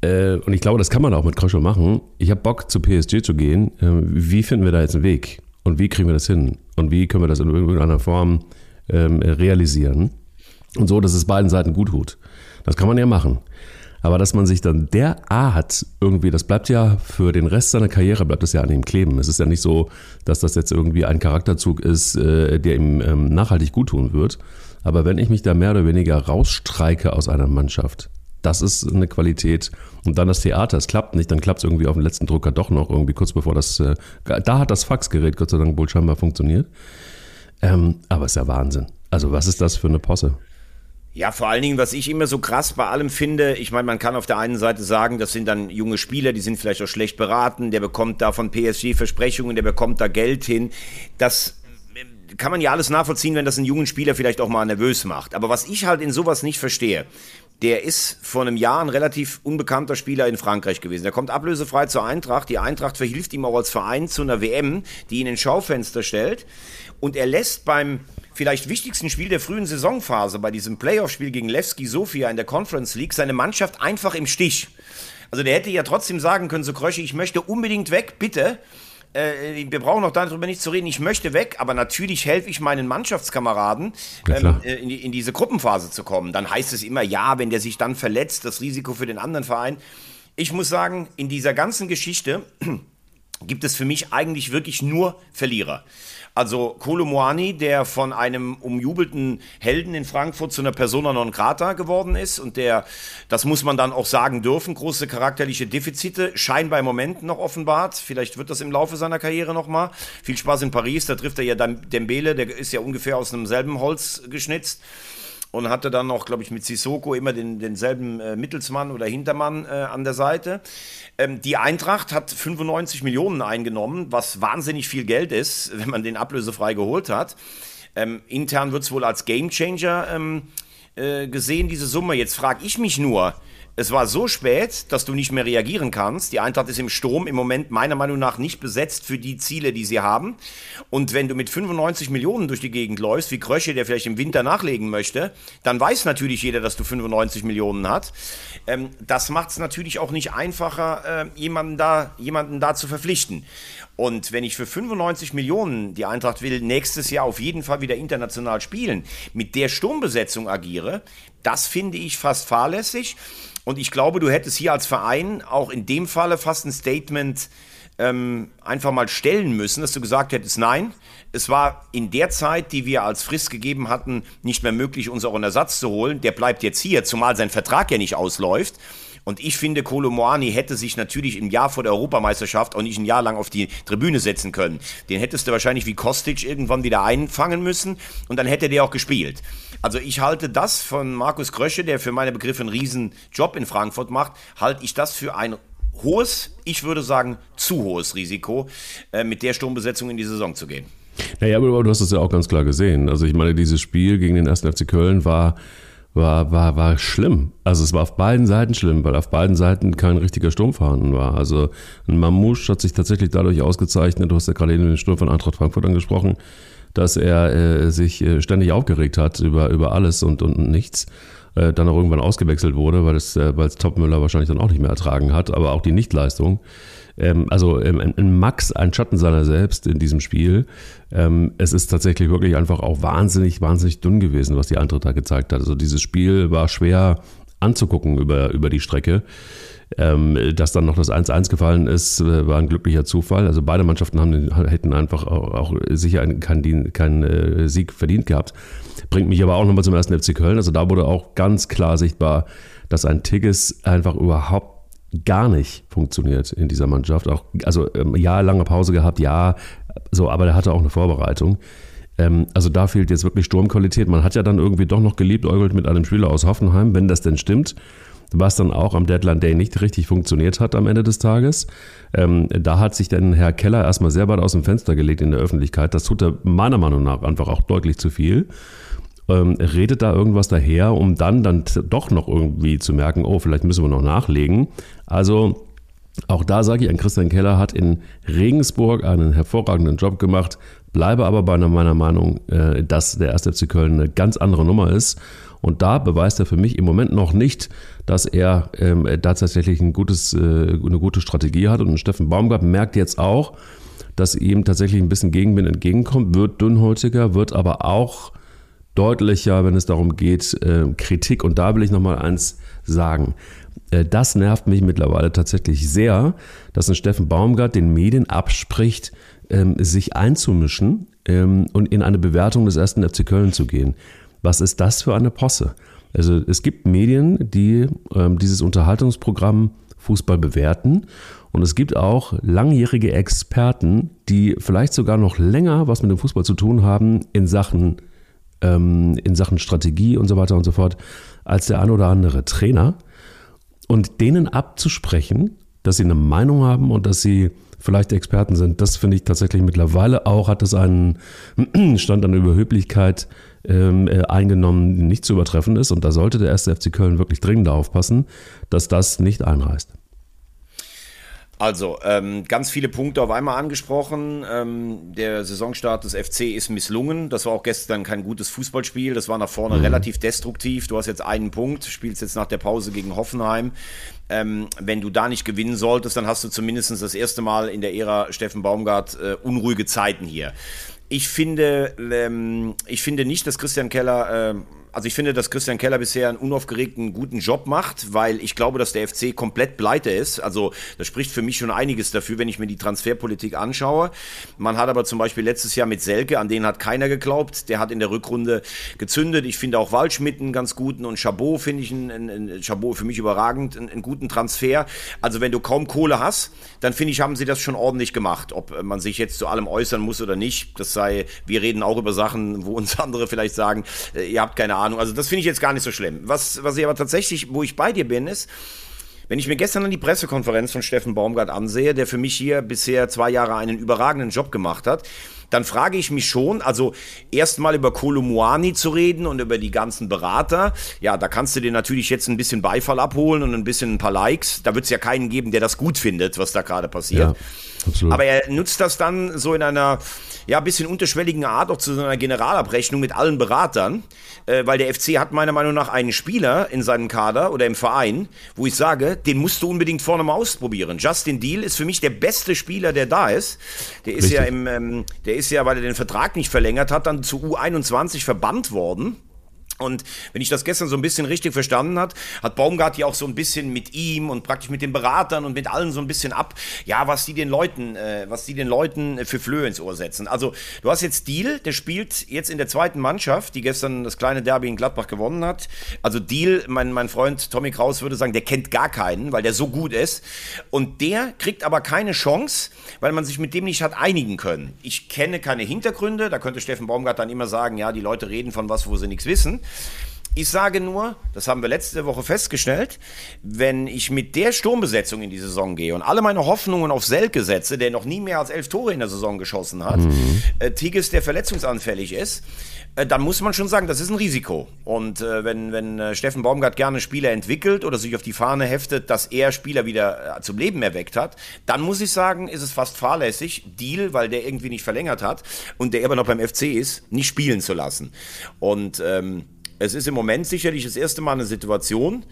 äh, und ich glaube, das kann man auch mit Krösche machen. Ich habe Bock zu PSG zu gehen. Äh, wie finden wir da jetzt einen Weg? Und wie kriegen wir das hin? Und wie können wir das in irgendeiner Form ähm, realisieren? Und so, dass es beiden Seiten gut tut. Das kann man ja machen. Aber dass man sich dann derart irgendwie, das bleibt ja für den Rest seiner Karriere, bleibt das ja an ihm kleben. Es ist ja nicht so, dass das jetzt irgendwie ein Charakterzug ist, äh, der ihm ähm, nachhaltig gut tun wird. Aber wenn ich mich da mehr oder weniger rausstreike aus einer Mannschaft, das ist eine Qualität. Und dann das Theater, es klappt nicht, dann klappt es irgendwie auf dem letzten Drucker doch noch irgendwie kurz bevor das, äh, da hat das Faxgerät Gott sei Dank wohl scheinbar funktioniert. Ähm, aber es ist ja Wahnsinn. Also was ist das für eine Posse? Ja, vor allen Dingen, was ich immer so krass bei allem finde, ich meine, man kann auf der einen Seite sagen, das sind dann junge Spieler, die sind vielleicht auch schlecht beraten, der bekommt da von PSG Versprechungen, der bekommt da Geld hin. Das äh, kann man ja alles nachvollziehen, wenn das einen jungen Spieler vielleicht auch mal nervös macht. Aber was ich halt in sowas nicht verstehe, der ist vor einem Jahr ein relativ unbekannter Spieler in Frankreich gewesen. Der kommt ablösefrei zur Eintracht. Die Eintracht verhilft ihm auch als Verein zu einer WM, die ihn ins Schaufenster stellt. Und er lässt beim vielleicht wichtigsten Spiel der frühen Saisonphase, bei diesem Playoff-Spiel gegen Levski Sofia in der Conference League, seine Mannschaft einfach im Stich. Also der hätte ja trotzdem sagen können, so Krösche, ich möchte unbedingt weg, bitte. Äh, wir brauchen noch darüber nicht zu reden, ich möchte weg, aber natürlich helfe ich meinen Mannschaftskameraden, ähm, äh, in, die, in diese Gruppenphase zu kommen. Dann heißt es immer, ja, wenn der sich dann verletzt, das Risiko für den anderen Verein. Ich muss sagen, in dieser ganzen Geschichte gibt es für mich eigentlich wirklich nur Verlierer. Also Kolomoani, der von einem umjubelten Helden in Frankfurt zu einer Persona non grata geworden ist und der, das muss man dann auch sagen dürfen, große charakterliche Defizite scheinbar im Moment noch offenbart. Vielleicht wird das im Laufe seiner Karriere nochmal. Viel Spaß in Paris, da trifft er ja Dembele, der ist ja ungefähr aus einem selben Holz geschnitzt und hatte dann noch, glaube ich, mit Sissoko immer den, denselben äh, Mittelsmann oder Hintermann äh, an der Seite. Ähm, die Eintracht hat 95 Millionen eingenommen, was wahnsinnig viel Geld ist, wenn man den ablösefrei geholt hat. Ähm, intern wird es wohl als Gamechanger ähm, äh, gesehen, diese Summe. Jetzt frage ich mich nur, es war so spät, dass du nicht mehr reagieren kannst. Die Eintracht ist im Sturm im Moment meiner Meinung nach nicht besetzt für die Ziele, die sie haben. Und wenn du mit 95 Millionen durch die Gegend läufst, wie Krösche, der vielleicht im Winter nachlegen möchte, dann weiß natürlich jeder, dass du 95 Millionen hast. Ähm, das macht es natürlich auch nicht einfacher, äh, jemanden, da, jemanden da zu verpflichten. Und wenn ich für 95 Millionen, die Eintracht will nächstes Jahr auf jeden Fall wieder international spielen, mit der Sturmbesetzung agiere, das finde ich fast fahrlässig. Und ich glaube, du hättest hier als Verein auch in dem Falle fast ein Statement ähm, einfach mal stellen müssen, dass du gesagt hättest, nein, es war in der Zeit, die wir als Frist gegeben hatten, nicht mehr möglich, uns auch einen Ersatz zu holen. Der bleibt jetzt hier, zumal sein Vertrag ja nicht ausläuft. Und ich finde, Kolo Moani hätte sich natürlich im Jahr vor der Europameisterschaft auch nicht ein Jahr lang auf die Tribüne setzen können. Den hättest du wahrscheinlich wie Kostic irgendwann wieder einfangen müssen und dann hätte der auch gespielt. Also ich halte das von Markus Krösche, der für meine Begriffe einen riesen Job in Frankfurt macht, halte ich das für ein hohes, ich würde sagen zu hohes Risiko, äh, mit der Sturmbesetzung in die Saison zu gehen. Naja, aber du hast es ja auch ganz klar gesehen. Also ich meine, dieses Spiel gegen den 1. FC Köln war war, war, war schlimm. Also es war auf beiden Seiten schlimm, weil auf beiden Seiten kein richtiger Sturm vorhanden war. Also ein Mamouche hat sich tatsächlich dadurch ausgezeichnet, du hast ja gerade eben den Sturm von Eintracht Frankfurt angesprochen, dass er äh, sich äh, ständig aufgeregt hat über, über alles und, und nichts. Äh, dann auch irgendwann ausgewechselt wurde, weil es, äh, weil es Topmüller wahrscheinlich dann auch nicht mehr ertragen hat, aber auch die Nichtleistung. Ähm, also ähm, ein Max, ein Schatten seiner selbst in diesem Spiel. Ähm, es ist tatsächlich wirklich einfach auch wahnsinnig, wahnsinnig dünn gewesen, was die Eintracht da gezeigt hat. Also dieses Spiel war schwer anzugucken über, über die Strecke. Ähm, dass dann noch das 1-1 gefallen ist, äh, war ein glücklicher Zufall. Also beide Mannschaften haben, hätten einfach auch, auch sicher keinen kein, äh, Sieg verdient gehabt. Bringt mich aber auch nochmal zum ersten FC Köln. Also da wurde auch ganz klar sichtbar, dass ein Tigges einfach überhaupt gar nicht funktioniert in dieser Mannschaft. Auch, also ähm, lange Pause gehabt, ja, so, aber der hatte auch eine Vorbereitung. Ähm, also da fehlt jetzt wirklich Sturmqualität. Man hat ja dann irgendwie doch noch geliebt, Eugelt mit einem Spieler aus Hoffenheim, wenn das denn stimmt was dann auch am Deadline Day nicht richtig funktioniert hat am Ende des Tages. Ähm, da hat sich dann Herr Keller erstmal sehr weit aus dem Fenster gelegt in der Öffentlichkeit. Das tut er meiner Meinung nach einfach auch deutlich zu viel ähm, redet da irgendwas daher, um dann, dann doch noch irgendwie zu merken, oh, vielleicht müssen wir noch nachlegen. Also auch da sage ich, ein Christian Keller hat in Regensburg einen hervorragenden Job gemacht, bleibe aber bei meiner Meinung, äh, dass der 1. FC Köln eine ganz andere Nummer ist. Und da beweist er für mich im Moment noch nicht, dass er ähm, da tatsächlich ein gutes, äh, eine gute Strategie hat. Und Steffen Baumgart merkt jetzt auch, dass ihm tatsächlich ein bisschen Gegenwind entgegenkommt, wird dünnhäutiger, wird aber auch deutlicher, wenn es darum geht, äh, Kritik. Und da will ich nochmal eins sagen. Äh, das nervt mich mittlerweile tatsächlich sehr, dass ein Steffen Baumgart den Medien abspricht, ähm, sich einzumischen ähm, und in eine Bewertung des ersten FC Köln zu gehen. Was ist das für eine Posse? Also es gibt Medien, die ähm, dieses Unterhaltungsprogramm Fußball bewerten und es gibt auch langjährige Experten, die vielleicht sogar noch länger was mit dem Fußball zu tun haben in Sachen ähm, in Sachen Strategie und so weiter und so fort als der ein oder andere Trainer. Und denen abzusprechen, dass sie eine Meinung haben und dass sie vielleicht Experten sind, das finde ich tatsächlich mittlerweile auch, hat es einen Stand an Überhöblichkeit ähm, äh, eingenommen, die nicht zu übertreffen ist. Und da sollte der erste FC Köln wirklich dringend aufpassen, dass das nicht einreißt. Also, ähm, ganz viele Punkte auf einmal angesprochen. Ähm, der Saisonstart des FC ist misslungen. Das war auch gestern kein gutes Fußballspiel. Das war nach vorne mhm. relativ destruktiv. Du hast jetzt einen Punkt, spielst jetzt nach der Pause gegen Hoffenheim. Ähm, wenn du da nicht gewinnen solltest, dann hast du zumindest das erste Mal in der Ära Steffen Baumgart äh, unruhige Zeiten hier. Ich finde, ähm, ich finde nicht, dass Christian Keller äh, also ich finde, dass Christian Keller bisher einen unaufgeregten, guten Job macht, weil ich glaube, dass der FC komplett pleite ist. Also das spricht für mich schon einiges dafür, wenn ich mir die Transferpolitik anschaue. Man hat aber zum Beispiel letztes Jahr mit Selke, an den hat keiner geglaubt. Der hat in der Rückrunde gezündet. Ich finde auch Waldschmidt einen ganz guten und Chabot finde ich einen, einen, Chabot für mich überragend, einen, einen guten Transfer. Also wenn du kaum Kohle hast, dann finde ich, haben sie das schon ordentlich gemacht. Ob man sich jetzt zu allem äußern muss oder nicht, das sei, wir reden auch über Sachen, wo uns andere vielleicht sagen, äh, ihr habt keine Ahnung. Also das finde ich jetzt gar nicht so schlimm. Was, was ich aber tatsächlich, wo ich bei dir bin, ist, wenn ich mir gestern dann die Pressekonferenz von Steffen Baumgart ansehe, der für mich hier bisher zwei Jahre einen überragenden Job gemacht hat, dann frage ich mich schon, also erstmal über Kolumuani zu reden und über die ganzen Berater, ja, da kannst du dir natürlich jetzt ein bisschen Beifall abholen und ein bisschen ein paar Likes. Da wird es ja keinen geben, der das gut findet, was da gerade passiert. Ja, absolut. Aber er nutzt das dann so in einer ja, bisschen unterschwelligen Art auch zu so einer Generalabrechnung mit allen Beratern, äh, weil der FC hat meiner Meinung nach einen Spieler in seinem Kader oder im Verein, wo ich sage, den musst du unbedingt vorne mal ausprobieren. Justin Deal ist für mich der beste Spieler, der da ist. Der ist Richtig. ja im, ähm, der ist ja, weil er den Vertrag nicht verlängert hat, dann zu U21 verbannt worden. Und wenn ich das gestern so ein bisschen richtig verstanden hat, hat Baumgart ja auch so ein bisschen mit ihm und praktisch mit den Beratern und mit allen so ein bisschen ab, ja, was die den Leuten, äh, was die den Leuten für Flöhe ins Ohr setzen. Also du hast jetzt Deal, der spielt jetzt in der zweiten Mannschaft, die gestern das kleine Derby in Gladbach gewonnen hat. Also Deal, mein, mein Freund Tommy Kraus würde sagen, der kennt gar keinen, weil der so gut ist. Und der kriegt aber keine Chance, weil man sich mit dem nicht hat einigen können. Ich kenne keine Hintergründe, da könnte Steffen Baumgart dann immer sagen, ja, die Leute reden von was, wo sie nichts wissen. Ich sage nur, das haben wir letzte Woche festgestellt, wenn ich mit der Sturmbesetzung in die Saison gehe und alle meine Hoffnungen auf Selke setze, der noch nie mehr als elf Tore in der Saison geschossen hat, mhm. äh, Tigges, der verletzungsanfällig ist, äh, dann muss man schon sagen, das ist ein Risiko. Und äh, wenn, wenn äh, Steffen Baumgart gerne Spieler entwickelt oder sich auf die Fahne heftet, dass er Spieler wieder äh, zum Leben erweckt hat, dann muss ich sagen, ist es fast fahrlässig, Deal, weil der irgendwie nicht verlängert hat und der immer noch beim FC ist, nicht spielen zu lassen. Und ähm, es ist im Moment sicherlich das erste Mal eine Situation,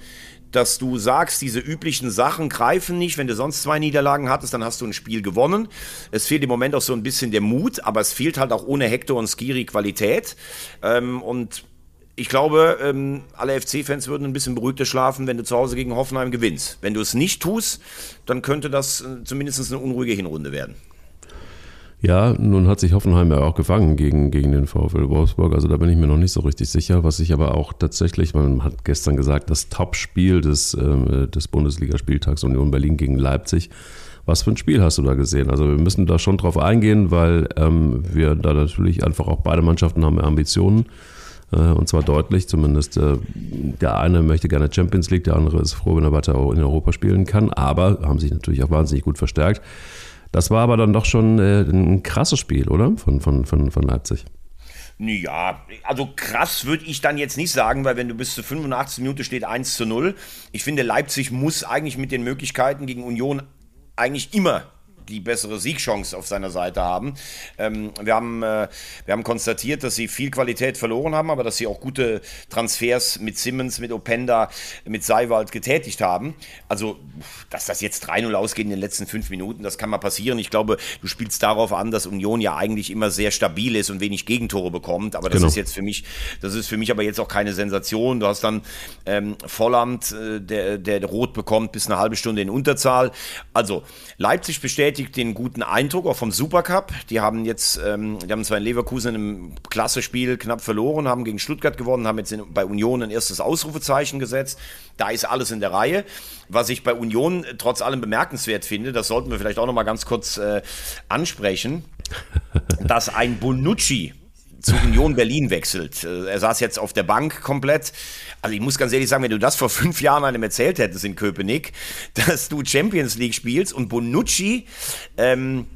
dass du sagst, diese üblichen Sachen greifen nicht. Wenn du sonst zwei Niederlagen hattest, dann hast du ein Spiel gewonnen. Es fehlt im Moment auch so ein bisschen der Mut, aber es fehlt halt auch ohne Hector und Skiri Qualität. Ähm, und ich glaube, ähm, alle FC-Fans würden ein bisschen beruhigter schlafen, wenn du zu Hause gegen Hoffenheim gewinnst. Wenn du es nicht tust, dann könnte das äh, zumindest eine unruhige Hinrunde werden. Ja, nun hat sich Hoffenheim ja auch gefangen gegen, gegen den VfL Wolfsburg. Also da bin ich mir noch nicht so richtig sicher. Was ich aber auch tatsächlich, man hat gestern gesagt, das Topspiel des, äh, des Bundesligaspieltags Union Berlin gegen Leipzig. Was für ein Spiel hast du da gesehen? Also wir müssen da schon drauf eingehen, weil ähm, wir da natürlich einfach auch beide Mannschaften haben Ambitionen. Äh, und zwar deutlich, zumindest äh, der eine möchte gerne Champions League, der andere ist froh, wenn er weiter in Europa spielen kann, aber haben sich natürlich auch wahnsinnig gut verstärkt. Das war aber dann doch schon äh, ein krasses Spiel, oder? Von, von, von, von Leipzig. Ja, also krass würde ich dann jetzt nicht sagen, weil wenn du bis zur 85 Minute steht 1 zu 0. Ich finde, Leipzig muss eigentlich mit den Möglichkeiten gegen Union eigentlich immer die bessere Siegchance auf seiner Seite haben. Ähm, wir, haben äh, wir haben konstatiert, dass sie viel Qualität verloren haben, aber dass sie auch gute Transfers mit Simmons, mit Openda, mit Seiwald getätigt haben. Also, dass das jetzt 3-0 ausgeht in den letzten fünf Minuten, das kann mal passieren. Ich glaube, du spielst darauf an, dass Union ja eigentlich immer sehr stabil ist und wenig Gegentore bekommt. Aber das genau. ist jetzt für mich, das ist für mich aber jetzt auch keine Sensation. Du hast dann ähm, Volland, äh, der, der rot bekommt, bis eine halbe Stunde in Unterzahl. Also, Leipzig bestätigt bestätigt den guten Eindruck auch vom Supercup. Die haben jetzt, ähm, die haben zwar in Leverkusen im Klassespiel knapp verloren, haben gegen Stuttgart gewonnen, haben jetzt in, bei Union ein erstes Ausrufezeichen gesetzt. Da ist alles in der Reihe. Was ich bei Union trotz allem bemerkenswert finde, das sollten wir vielleicht auch noch mal ganz kurz äh, ansprechen, dass ein Bonucci zu Union Berlin wechselt. Äh, er saß jetzt auf der Bank komplett. Also ich muss ganz ehrlich sagen, wenn du das vor fünf Jahren einem erzählt hättest in Köpenick, dass du Champions League spielst und Bonucci ähm,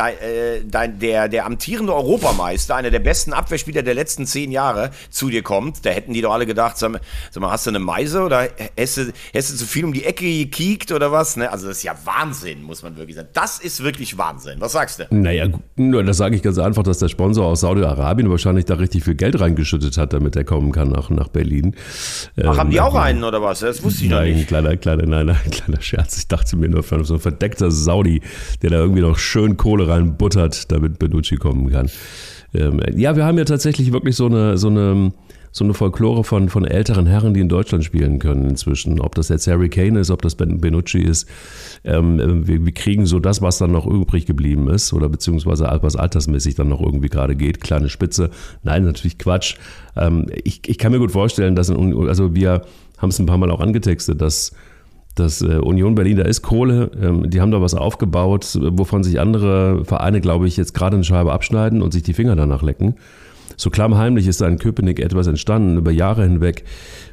dein, äh, dein, der, der amtierende Europameister, einer der besten Abwehrspieler der letzten zehn Jahre, zu dir kommt, da hätten die doch alle gedacht, sag mal, sag mal hast du eine Meise oder hast du, hast du zu viel um die Ecke gekiekt oder was? Ne? Also das ist ja Wahnsinn, muss man wirklich sagen. Das ist wirklich Wahnsinn. Was sagst du? Naja, das sage ich ganz einfach, dass der Sponsor aus Saudi-Arabien wahrscheinlich da richtig viel Geld reingeschüttet hat, damit er kommen kann nach, nach Berlin. Ach, ähm, haben die ähm, auch einen oder was? Das wusste ich nein, noch nicht. Kleiner, kleiner, nein, nein, kleiner Scherz. Ich dachte mir nur, so ein verdeckter Saudi, der da irgendwie noch schön Kohle reinbuttert, damit Benucci kommen kann. Ähm, ja, wir haben ja tatsächlich wirklich so eine, so eine, so eine Folklore von, von älteren Herren, die in Deutschland spielen können inzwischen. Ob das jetzt Harry Kane ist, ob das Benucci ist. Ähm, wir, wir, kriegen so das, was dann noch übrig geblieben ist oder beziehungsweise was altersmäßig dann noch irgendwie gerade geht. Kleine Spitze. Nein, natürlich Quatsch. Ähm, ich, ich kann mir gut vorstellen, dass, in, also wir haben es ein paar Mal auch angetextet, dass das äh, Union Berlin, da ist Kohle, ähm, die haben da was aufgebaut, wovon sich andere Vereine, glaube ich, jetzt gerade eine Scheibe abschneiden und sich die Finger danach lecken. So klammheimlich ist da in Köpenick etwas entstanden über Jahre hinweg.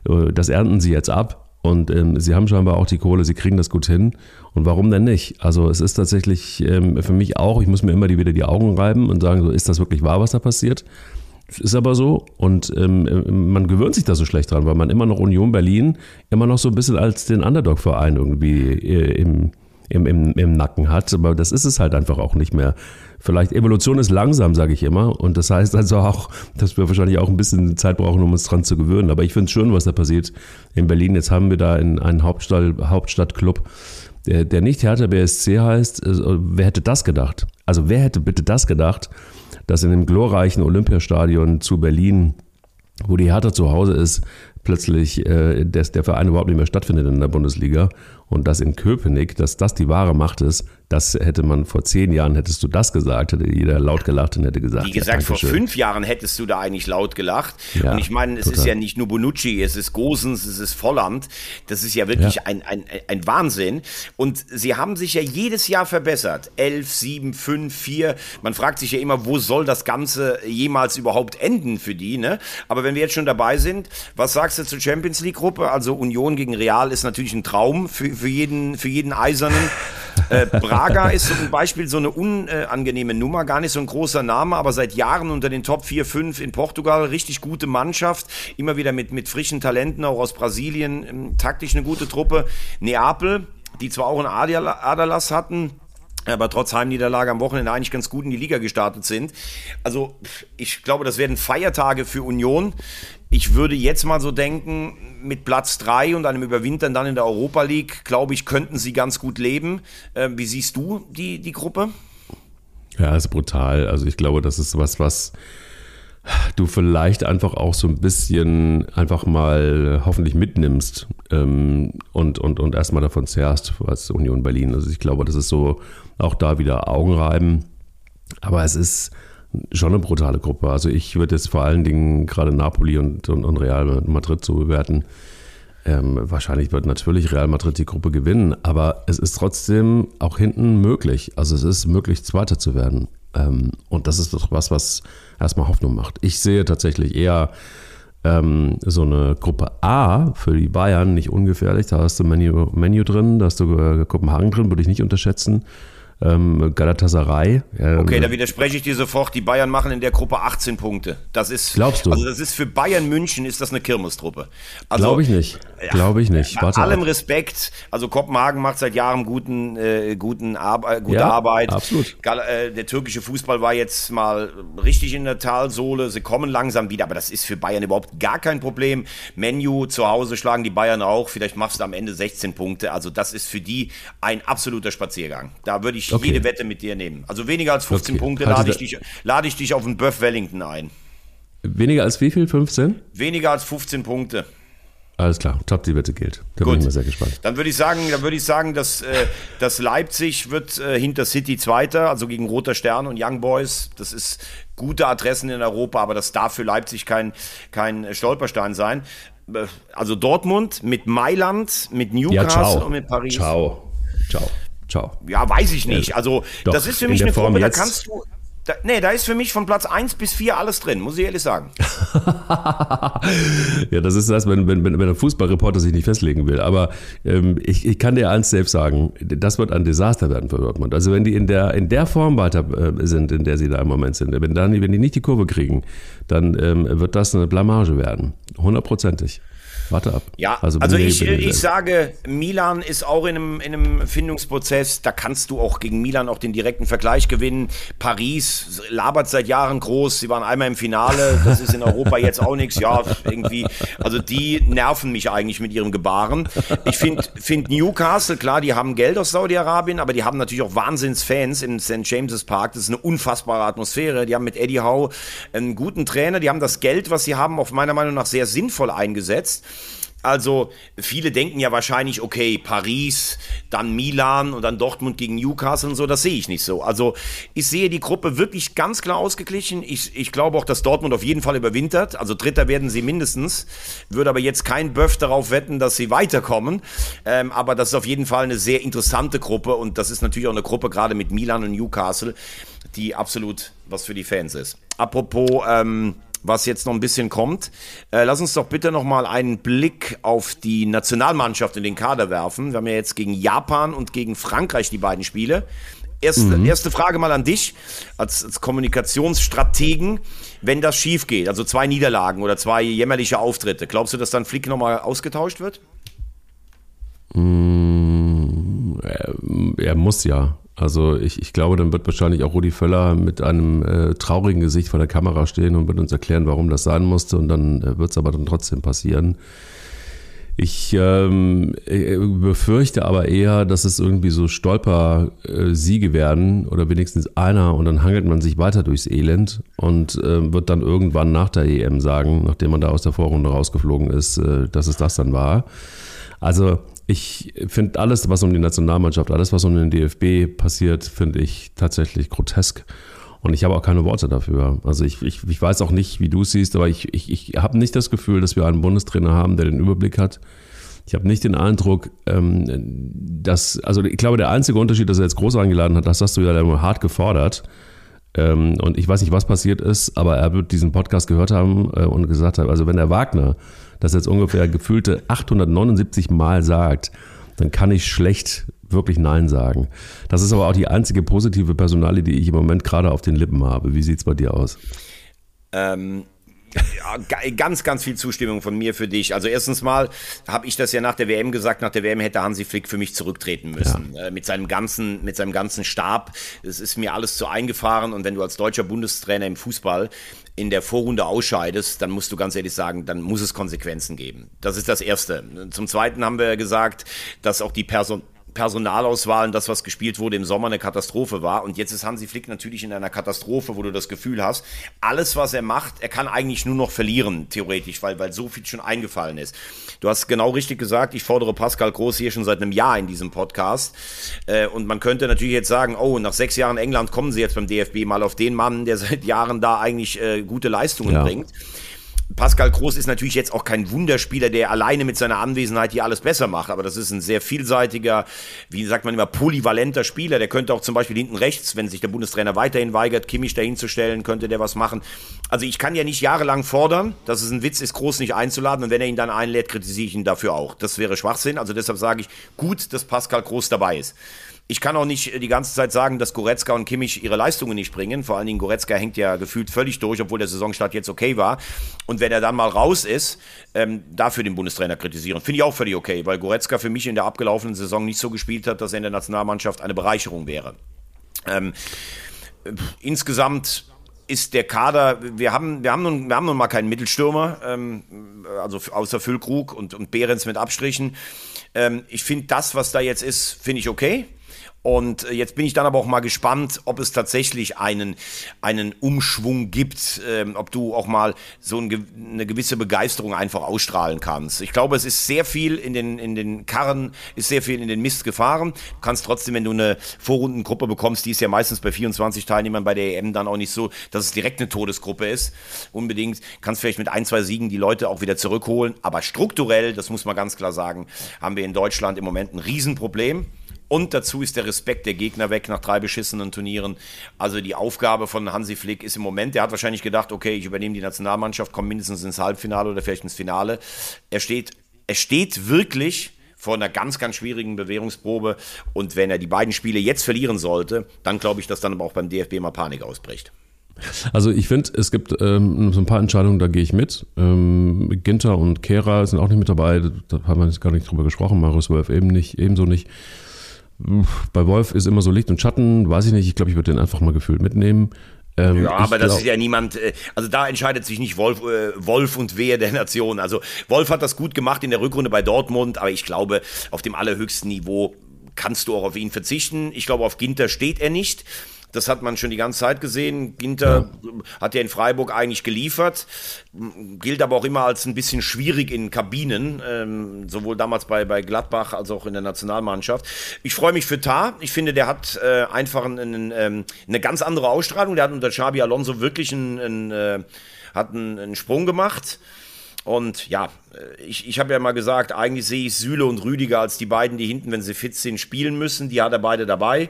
Äh, das ernten sie jetzt ab und ähm, sie haben scheinbar auch die Kohle, sie kriegen das gut hin. Und warum denn nicht? Also es ist tatsächlich ähm, für mich auch, ich muss mir immer wieder die Augen reiben und sagen, ist das wirklich wahr, was da passiert? Ist aber so und ähm, man gewöhnt sich da so schlecht dran, weil man immer noch Union Berlin immer noch so ein bisschen als den Underdog-Verein irgendwie äh, im, im, im, im Nacken hat. Aber das ist es halt einfach auch nicht mehr. Vielleicht Evolution ist langsam, sage ich immer. Und das heißt also auch, dass wir wahrscheinlich auch ein bisschen Zeit brauchen, um uns dran zu gewöhnen. Aber ich finde es schön, was da passiert in Berlin. Jetzt haben wir da einen Hauptstadt, Hauptstadtclub, der, der nicht Hertha BSC heißt. Also, wer hätte das gedacht? Also wer hätte bitte das gedacht? dass in dem glorreichen Olympiastadion zu Berlin, wo die Hertha zu Hause ist, plötzlich äh, dass der Verein überhaupt nicht mehr stattfindet in der Bundesliga und dass in Köpenick, dass das die wahre Macht ist, das hätte man vor zehn Jahren, hättest du das gesagt, hätte jeder laut gelacht und hätte gesagt. Wie gesagt, ja, vor fünf Jahren hättest du da eigentlich laut gelacht. Ja, und ich meine, es total. ist ja nicht nur Bonucci, es ist Gosens, es ist Volland. Das ist ja wirklich ja. Ein, ein, ein Wahnsinn. Und sie haben sich ja jedes Jahr verbessert. Elf, sieben, fünf, vier. Man fragt sich ja immer, wo soll das Ganze jemals überhaupt enden für die, ne? Aber wenn wir jetzt schon dabei sind, was sagst du zur Champions League Gruppe? Also Union gegen Real ist natürlich ein Traum für, für jeden, für jeden Eisernen. Äh, Braga ist ein Beispiel, so eine unangenehme Nummer, gar nicht so ein großer Name, aber seit Jahren unter den Top 4, 5 in Portugal, richtig gute Mannschaft, immer wieder mit, mit frischen Talenten, auch aus Brasilien, ähm, taktisch eine gute Truppe. Neapel, die zwar auch einen Aderlass hatten, aber trotz Heimniederlage am Wochenende eigentlich ganz gut in die Liga gestartet sind. Also ich glaube, das werden Feiertage für Union. Ich würde jetzt mal so denken, mit Platz 3 und einem Überwintern dann in der Europa League, glaube ich, könnten sie ganz gut leben. Äh, wie siehst du die, die Gruppe? Ja, ist brutal. Also ich glaube, das ist was, was du vielleicht einfach auch so ein bisschen einfach mal hoffentlich mitnimmst ähm, und, und, und erstmal davon zehrst als Union Berlin. Also ich glaube, das ist so auch da wieder Augenreiben. Aber es ist schon eine brutale Gruppe. Also ich würde jetzt vor allen Dingen gerade Napoli und, und, und Real Madrid so bewerten. Ähm, wahrscheinlich wird natürlich Real Madrid die Gruppe gewinnen, aber es ist trotzdem auch hinten möglich. Also es ist möglich, Zweiter zu werden. Ähm, und das ist doch was, was erstmal Hoffnung macht. Ich sehe tatsächlich eher ähm, so eine Gruppe A für die Bayern nicht ungefährlich. Da hast du Menu, Menu drin, da hast du äh, Kopenhagen drin, würde ich nicht unterschätzen ähm, Galatasaray. Ähm, okay, da widerspreche ich dir sofort. Die Bayern machen in der Gruppe 18 Punkte. Das ist, glaubst du? Also das ist für Bayern München ist das eine Kirmestruppe. Also, Glaube ich nicht. Glaube ich nicht. Warte bei allem ab. Respekt. Also Kopenhagen macht seit Jahren guten, äh, guten Arbe gute ja, Arbeit. Absolut. Gal äh, der türkische Fußball war jetzt mal richtig in der Talsohle. Sie kommen langsam wieder, aber das ist für Bayern überhaupt gar kein Problem. Menu zu Hause schlagen die Bayern auch. Vielleicht machst du am Ende 16 Punkte. Also das ist für die ein absoluter Spaziergang. Da würde ich ich okay. jede Wette mit dir nehmen. Also weniger als 15 okay. Punkte lade ich, dich, lade ich dich auf einen Buff Wellington ein. Weniger als wie viel? 15? Weniger als 15 Punkte. Alles klar, top, die Wette gilt. Da Gut. bin ich mal sehr gespannt. Dann würde ich sagen, dann würde ich sagen, dass, äh, dass Leipzig wird äh, hinter City Zweiter, also gegen Roter Stern und Young Boys. Das ist gute Adressen in Europa, aber das darf für Leipzig kein, kein Stolperstein sein. Äh, also Dortmund mit Mailand, mit Newcastle ja, und mit Paris. Ciao. Ciao. Ciao. Ja, weiß ich nicht. Also, Doch, das ist für mich eine Form Gruppe, da kannst du. Da, nee, da ist für mich von Platz 1 bis 4 alles drin, muss ich ehrlich sagen. ja, das ist das, wenn, wenn, wenn ein Fußballreporter sich nicht festlegen will. Aber ähm, ich, ich kann dir eins selbst sagen, das wird ein Desaster werden für Dortmund. Also wenn die in der, in der Form weiter äh, sind, in der sie da im Moment sind, wenn, dann, wenn die nicht die Kurve kriegen, dann ähm, wird das eine Blamage werden. Hundertprozentig. Warte ab. Ja, also, also ich, ich sage, Milan ist auch in einem, in einem Findungsprozess. Da kannst du auch gegen Milan auch den direkten Vergleich gewinnen. Paris labert seit Jahren groß. Sie waren einmal im Finale. Das ist in Europa jetzt auch nichts. Ja, irgendwie. Also die nerven mich eigentlich mit ihrem Gebaren. Ich finde find Newcastle, klar, die haben Geld aus Saudi-Arabien, aber die haben natürlich auch Wahnsinnsfans im St. James's Park. Das ist eine unfassbare Atmosphäre. Die haben mit Eddie Howe einen guten Trainer. Die haben das Geld, was sie haben, auf meiner Meinung nach sehr sinnvoll eingesetzt. Also viele denken ja wahrscheinlich, okay, Paris, dann Milan und dann Dortmund gegen Newcastle und so, das sehe ich nicht so. Also ich sehe die Gruppe wirklich ganz klar ausgeglichen. Ich, ich glaube auch, dass Dortmund auf jeden Fall überwintert. Also Dritter werden sie mindestens. Würde aber jetzt kein Böff darauf wetten, dass sie weiterkommen. Ähm, aber das ist auf jeden Fall eine sehr interessante Gruppe und das ist natürlich auch eine Gruppe gerade mit Milan und Newcastle, die absolut was für die Fans ist. Apropos ähm, was jetzt noch ein bisschen kommt. Äh, lass uns doch bitte noch mal einen Blick auf die Nationalmannschaft in den Kader werfen. Wir haben ja jetzt gegen Japan und gegen Frankreich die beiden Spiele. Erste, mhm. erste Frage mal an dich als, als Kommunikationsstrategen. Wenn das schief geht, also zwei Niederlagen oder zwei jämmerliche Auftritte, glaubst du, dass dann Flick nochmal ausgetauscht wird? Mm, er, er muss ja. Also ich, ich glaube, dann wird wahrscheinlich auch Rudi Völler mit einem äh, traurigen Gesicht vor der Kamera stehen und wird uns erklären, warum das sein musste. Und dann äh, wird es aber dann trotzdem passieren. Ich ähm, äh, befürchte aber eher, dass es irgendwie so Stolper-Siege werden oder wenigstens einer und dann hangelt man sich weiter durchs Elend und äh, wird dann irgendwann nach der EM sagen, nachdem man da aus der Vorrunde rausgeflogen ist, äh, dass es das dann war. Also ich finde alles, was um die Nationalmannschaft, alles, was um den DFB passiert, finde ich tatsächlich grotesk. Und ich habe auch keine Worte dafür. Also ich, ich, ich weiß auch nicht, wie du es siehst, aber ich, ich, ich habe nicht das Gefühl, dass wir einen Bundestrainer haben, der den Überblick hat. Ich habe nicht den Eindruck, ähm, dass, also ich glaube, der einzige Unterschied, dass er jetzt groß eingeladen hat, das hast du ja hart gefordert. Ähm, und ich weiß nicht, was passiert ist, aber er wird diesen Podcast gehört haben äh, und gesagt haben, also wenn der Wagner das jetzt ungefähr gefühlte 879 Mal sagt, dann kann ich schlecht wirklich Nein sagen. Das ist aber auch die einzige positive Personalie, die ich im Moment gerade auf den Lippen habe. Wie sieht es bei dir aus? Ähm, ja, ganz, ganz viel Zustimmung von mir für dich. Also erstens mal habe ich das ja nach der WM gesagt, nach der WM hätte Hansi Flick für mich zurücktreten müssen. Ja. Äh, mit, seinem ganzen, mit seinem ganzen Stab. Es ist mir alles zu eingefahren und wenn du als deutscher Bundestrainer im Fußball in der Vorrunde ausscheidest, dann musst du ganz ehrlich sagen, dann muss es Konsequenzen geben. Das ist das Erste. Zum Zweiten haben wir gesagt, dass auch die Person Personalauswahl und das, was gespielt wurde im Sommer, eine Katastrophe war. Und jetzt ist Hansi Flick natürlich in einer Katastrophe, wo du das Gefühl hast, alles, was er macht, er kann eigentlich nur noch verlieren, theoretisch, weil, weil so viel schon eingefallen ist. Du hast genau richtig gesagt, ich fordere Pascal Groß hier schon seit einem Jahr in diesem Podcast. Äh, und man könnte natürlich jetzt sagen, oh, nach sechs Jahren England kommen sie jetzt beim DFB mal auf den Mann, der seit Jahren da eigentlich äh, gute Leistungen ja. bringt. Pascal Groß ist natürlich jetzt auch kein Wunderspieler, der alleine mit seiner Anwesenheit hier alles besser macht, aber das ist ein sehr vielseitiger, wie sagt man immer, polyvalenter Spieler. Der könnte auch zum Beispiel hinten rechts, wenn sich der Bundestrainer weiterhin weigert, Kimmich dahinzustellen, könnte der was machen. Also ich kann ja nicht jahrelang fordern, dass es ein Witz ist, Groß nicht einzuladen und wenn er ihn dann einlädt, kritisiere ich ihn dafür auch. Das wäre Schwachsinn, also deshalb sage ich, gut, dass Pascal Groß dabei ist. Ich kann auch nicht die ganze Zeit sagen, dass Goretzka und Kimmich ihre Leistungen nicht bringen. Vor allen Dingen Goretzka hängt ja gefühlt völlig durch, obwohl der Saisonstart jetzt okay war. Und wenn er dann mal raus ist, ähm, dafür den Bundestrainer kritisieren. Finde ich auch völlig okay, weil Goretzka für mich in der abgelaufenen Saison nicht so gespielt hat, dass er in der Nationalmannschaft eine Bereicherung wäre. Ähm, insgesamt ist der Kader, wir haben, wir haben, nun, wir haben nun mal keinen Mittelstürmer, ähm, also außer Füllkrug und, und Behrens mit Abstrichen. Ähm, ich finde das, was da jetzt ist, finde ich okay. Und äh, jetzt bin ich dann aber auch mal gespannt, ob es tatsächlich einen, einen Umschwung gibt, ähm, ob du auch mal so ein, eine gewisse Begeisterung einfach ausstrahlen kannst. Ich glaube, es ist sehr viel in den, in den Karren, ist sehr viel in den Mist gefahren. Du kannst trotzdem, wenn du eine Vorrundengruppe bekommst, die ist ja meistens bei 24 Teilnehmern bei der EM dann auch nicht so, dass es direkt eine Todesgruppe ist. Unbedingt kannst vielleicht mit ein, zwei Siegen die Leute auch wieder zurückholen. Aber strukturell, das muss man ganz klar sagen, haben wir in Deutschland im Moment ein Riesenproblem. Und dazu ist der Respekt der Gegner weg nach drei beschissenen Turnieren. Also die Aufgabe von Hansi Flick ist im Moment, der hat wahrscheinlich gedacht, okay, ich übernehme die Nationalmannschaft, komme mindestens ins Halbfinale oder vielleicht ins Finale. Er steht, er steht wirklich vor einer ganz, ganz schwierigen Bewährungsprobe. Und wenn er die beiden Spiele jetzt verlieren sollte, dann glaube ich, dass dann aber auch beim DFB mal Panik ausbricht. Also ich finde, es gibt ähm, so ein paar Entscheidungen, da gehe ich mit. Ähm, Ginter und Kehra sind auch nicht mit dabei, da haben wir jetzt gar nicht drüber gesprochen, Marius Wolf eben nicht, ebenso nicht. Bei Wolf ist immer so Licht und Schatten, weiß ich nicht. Ich glaube, ich würde den einfach mal gefühlt mitnehmen. Ähm, ja, aber das glaub, ist ja niemand, äh, also da entscheidet sich nicht Wolf, äh, Wolf und Wehe der Nation. Also Wolf hat das gut gemacht in der Rückrunde bei Dortmund, aber ich glaube, auf dem allerhöchsten Niveau kannst du auch auf ihn verzichten. Ich glaube, auf Ginter steht er nicht. Das hat man schon die ganze Zeit gesehen. Ginter ja. hat ja in Freiburg eigentlich geliefert, gilt aber auch immer als ein bisschen schwierig in Kabinen, ähm, sowohl damals bei, bei Gladbach als auch in der Nationalmannschaft. Ich freue mich für Tar. Ich finde, der hat äh, einfach einen, ähm, eine ganz andere Ausstrahlung. Der hat unter Xabi Alonso wirklich einen, einen, äh, hat einen, einen Sprung gemacht. Und ja, äh, ich, ich habe ja mal gesagt, eigentlich sehe ich Süle und Rüdiger als die beiden, die hinten, wenn sie fit sind, spielen müssen. Die hat er beide dabei.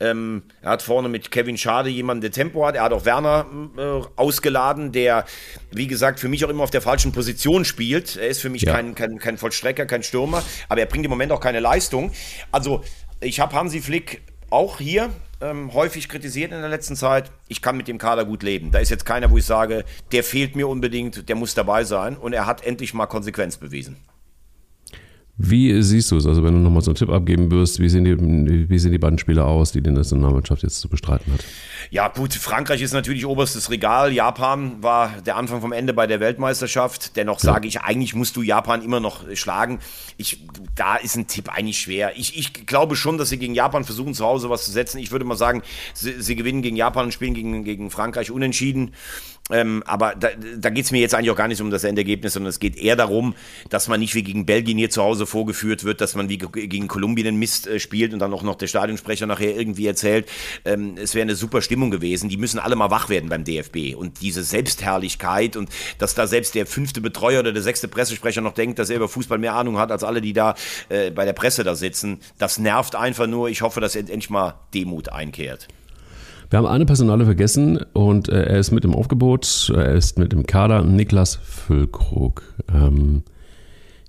Ähm, er hat vorne mit Kevin Schade jemanden, der Tempo hat. Er hat auch Werner äh, ausgeladen, der, wie gesagt, für mich auch immer auf der falschen Position spielt. Er ist für mich ja. kein, kein, kein Vollstrecker, kein Stürmer, aber er bringt im Moment auch keine Leistung. Also, ich habe Hansi Flick auch hier ähm, häufig kritisiert in der letzten Zeit. Ich kann mit dem Kader gut leben. Da ist jetzt keiner, wo ich sage, der fehlt mir unbedingt, der muss dabei sein. Und er hat endlich mal Konsequenz bewiesen. Wie siehst du es? Also, wenn du nochmal so einen Tipp abgeben wirst, wie sehen, die, wie sehen die beiden Spieler aus, die die Nationalmannschaft jetzt zu bestreiten hat? Ja, gut, Frankreich ist natürlich oberstes Regal. Japan war der Anfang vom Ende bei der Weltmeisterschaft. Dennoch ja. sage ich, eigentlich musst du Japan immer noch schlagen. Ich, da ist ein Tipp eigentlich schwer. Ich, ich glaube schon, dass sie gegen Japan versuchen, zu Hause was zu setzen. Ich würde mal sagen, sie, sie gewinnen gegen Japan und spielen gegen, gegen Frankreich unentschieden. Ähm, aber da, da geht es mir jetzt eigentlich auch gar nicht um das Endergebnis, sondern es geht eher darum, dass man nicht wie gegen Belgien hier zu Hause vorgeführt wird, dass man wie gegen Kolumbien Mist äh, spielt und dann auch noch der Stadionsprecher nachher irgendwie erzählt, ähm, es wäre eine super Stimmung gewesen. Die müssen alle mal wach werden beim DFB. Und diese Selbstherrlichkeit und dass da selbst der fünfte Betreuer oder der sechste Pressesprecher noch denkt, dass er über Fußball mehr Ahnung hat als alle, die da äh, bei der Presse da sitzen, das nervt einfach nur. Ich hoffe, dass endlich mal Demut einkehrt. Wir haben eine Personale vergessen und äh, er ist mit im Aufgebot, er ist mit im Kader, Niklas Füllkrug. Ähm,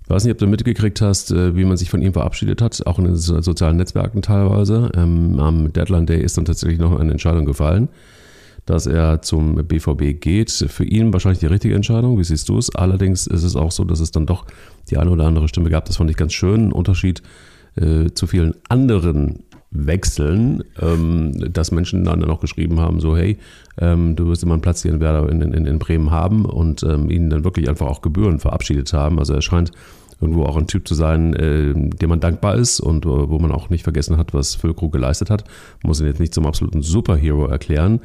ich weiß nicht, ob du mitgekriegt hast, äh, wie man sich von ihm verabschiedet hat, auch in den sozialen Netzwerken teilweise. Ähm, am Deadline Day ist dann tatsächlich noch eine Entscheidung gefallen, dass er zum BVB geht. Für ihn wahrscheinlich die richtige Entscheidung, wie siehst du es? Allerdings ist es auch so, dass es dann doch die eine oder andere Stimme gab. Das fand ich ganz schön. Ein Unterschied äh, zu vielen anderen wechseln, ähm, dass Menschen dann noch geschrieben haben, so hey, ähm, du wirst immer einen Platz hier in Werder in, in, in Bremen haben und ähm, ihnen dann wirklich einfach auch Gebühren verabschiedet haben. Also er scheint irgendwo auch ein Typ zu sein, äh, dem man dankbar ist und äh, wo man auch nicht vergessen hat, was Füllkrug geleistet hat. Muss ihn jetzt nicht zum absoluten Superhero erklären,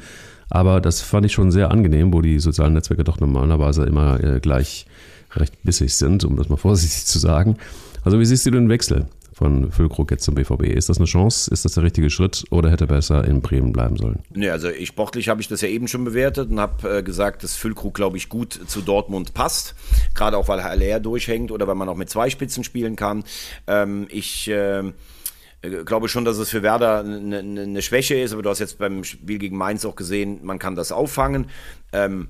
aber das fand ich schon sehr angenehm, wo die sozialen Netzwerke doch normalerweise immer äh, gleich recht bissig sind, um das mal vorsichtig zu sagen. Also wie siehst du den Wechsel von Füllkrug jetzt zum BVB? Ist das eine Chance? Ist das der richtige Schritt oder hätte er besser in Bremen bleiben sollen? Nee, also ich, sportlich habe ich das ja eben schon bewertet und habe äh, gesagt, dass Füllkrug, glaube ich, gut zu Dortmund passt. Gerade auch, weil Haller durchhängt oder weil man auch mit zwei Spitzen spielen kann. Ähm, ich... Äh, glaube schon, dass es für Werder eine, eine, Schwäche ist, aber du hast jetzt beim Spiel gegen Mainz auch gesehen, man kann das auffangen. Ähm,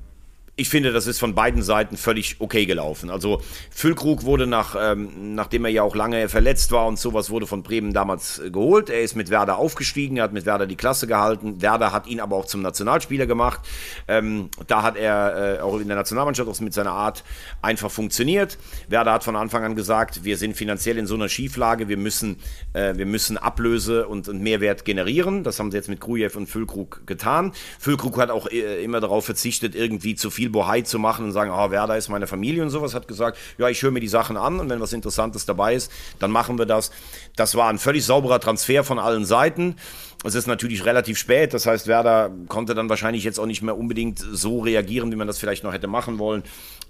ich finde, das ist von beiden Seiten völlig okay gelaufen. Also Füllkrug wurde nach, ähm, nachdem er ja auch lange verletzt war und sowas, wurde von Bremen damals äh, geholt. Er ist mit Werder aufgestiegen, er hat mit Werder die Klasse gehalten. Werder hat ihn aber auch zum Nationalspieler gemacht. Ähm, da hat er äh, auch in der Nationalmannschaft auch mit seiner Art einfach funktioniert. Werder hat von Anfang an gesagt, wir sind finanziell in so einer Schieflage, wir müssen, äh, wir müssen Ablöse und, und Mehrwert generieren. Das haben sie jetzt mit Krujew und Füllkrug getan. Füllkrug hat auch äh, immer darauf verzichtet, irgendwie zu viel Bohai zu machen und sagen, ah, Werder ist meine Familie und sowas, hat gesagt, ja, ich höre mir die Sachen an und wenn was Interessantes dabei ist, dann machen wir das. Das war ein völlig sauberer Transfer von allen Seiten. Es ist natürlich relativ spät, das heißt, Werder konnte dann wahrscheinlich jetzt auch nicht mehr unbedingt so reagieren, wie man das vielleicht noch hätte machen wollen.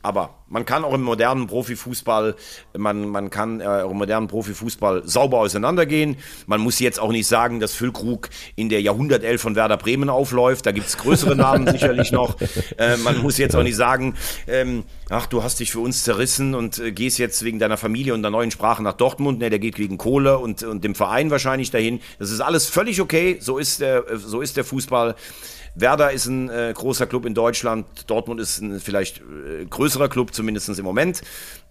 Aber man kann auch im modernen Profifußball, man, man kann äh, im modernen Profifußball sauber auseinandergehen. Man muss jetzt auch nicht sagen, dass Füllkrug in der Jahrhundertelf von Werder Bremen aufläuft. Da gibt es größere Namen sicherlich noch. Äh, man muss jetzt auch nicht sagen, ähm, ach, du hast dich für uns zerrissen und äh, gehst jetzt wegen deiner Familie und der neuen Sprache nach Dortmund. Ne, der geht wegen Kohle und, und dem Verein wahrscheinlich dahin. Das ist alles völlig okay. So ist der, so ist der Fußball. Werder ist ein äh, großer Club in Deutschland, Dortmund ist ein vielleicht äh, größerer Club, zumindest im Moment.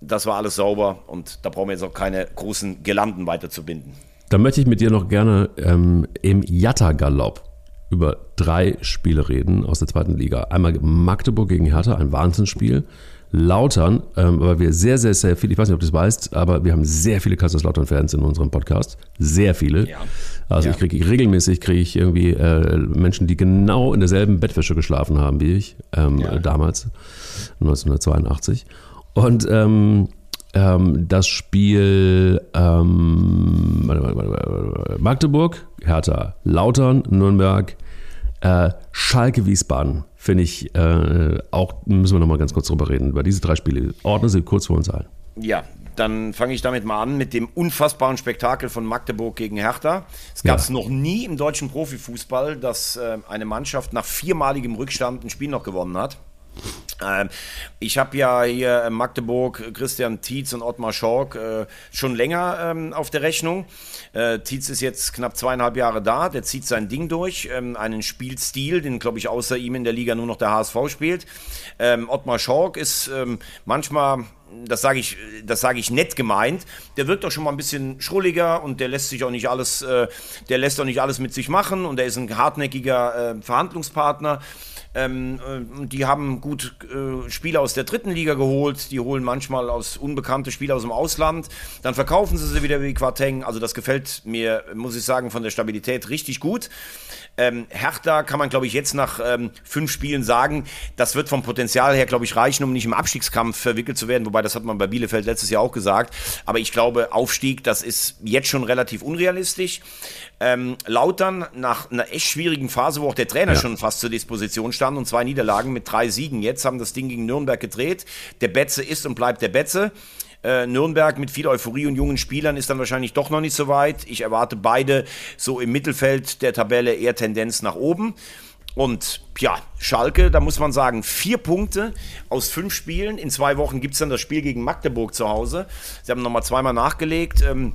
Das war alles sauber und da brauchen wir jetzt auch keine großen Gelanden weiterzubinden. Da möchte ich mit dir noch gerne ähm, im Jatta-Galopp über drei Spiele reden aus der zweiten Liga. Einmal Magdeburg gegen Hertha, ein Wahnsinnsspiel. Lautern, ähm, weil wir sehr, sehr, sehr viele, ich weiß nicht, ob du das weißt, aber wir haben sehr viele Kaiserslautern-Fans in unserem Podcast. Sehr viele. Ja. Also ja. ich kriege regelmäßig kriege ich irgendwie äh, Menschen, die genau in derselben Bettwäsche geschlafen haben wie ich, ähm, ja. damals, 1982. Und ähm, ähm, das Spiel ähm, Magdeburg, Hertha, Lautern, Nürnberg, äh, Schalke, Wiesbaden finde ich äh, auch, müssen wir nochmal ganz kurz drüber reden, über diese drei Spiele. Ordne sie kurz vor uns ein. Ja, dann fange ich damit mal an mit dem unfassbaren Spektakel von Magdeburg gegen Hertha. Es gab es ja. noch nie im deutschen Profifußball, dass äh, eine Mannschaft nach viermaligem Rückstand ein Spiel noch gewonnen hat. Ähm, ich habe ja hier in Magdeburg Christian Tietz und Ottmar Schork äh, schon länger ähm, auf der Rechnung. Äh, Tietz ist jetzt knapp zweieinhalb Jahre da, der zieht sein Ding durch, ähm, einen Spielstil, den glaube ich außer ihm in der Liga nur noch der HSV spielt. Ähm, Ottmar Schork ist ähm, manchmal das sage ich, das sage ich nett gemeint. Der wirkt doch schon mal ein bisschen schrulliger und der lässt sich auch nicht alles, äh, der lässt auch nicht alles mit sich machen und er ist ein hartnäckiger äh, Verhandlungspartner. Ähm, äh, die haben gut äh, Spieler aus der dritten Liga geholt, die holen manchmal aus unbekannte Spieler aus dem Ausland, dann verkaufen sie sie wieder wie Quarteng. Also das gefällt mir, muss ich sagen, von der Stabilität richtig gut. Ähm, Hertha kann man, glaube ich, jetzt nach ähm, fünf Spielen sagen, das wird vom Potenzial her, glaube ich, reichen, um nicht im Abstiegskampf verwickelt zu werden. Wobei, das hat man bei Bielefeld letztes Jahr auch gesagt. Aber ich glaube, Aufstieg, das ist jetzt schon relativ unrealistisch. Ähm, Lautern nach einer echt schwierigen Phase, wo auch der Trainer ja. schon fast zur Disposition stand und zwei Niederlagen mit drei Siegen. Jetzt haben das Ding gegen Nürnberg gedreht. Der Betze ist und bleibt der Betze. Äh, Nürnberg mit viel Euphorie und jungen Spielern ist dann wahrscheinlich doch noch nicht so weit. Ich erwarte beide so im Mittelfeld der Tabelle eher Tendenz nach oben. Und ja, Schalke, da muss man sagen, vier Punkte aus fünf Spielen. In zwei Wochen gibt es dann das Spiel gegen Magdeburg zu Hause. Sie haben nochmal zweimal nachgelegt. Ähm,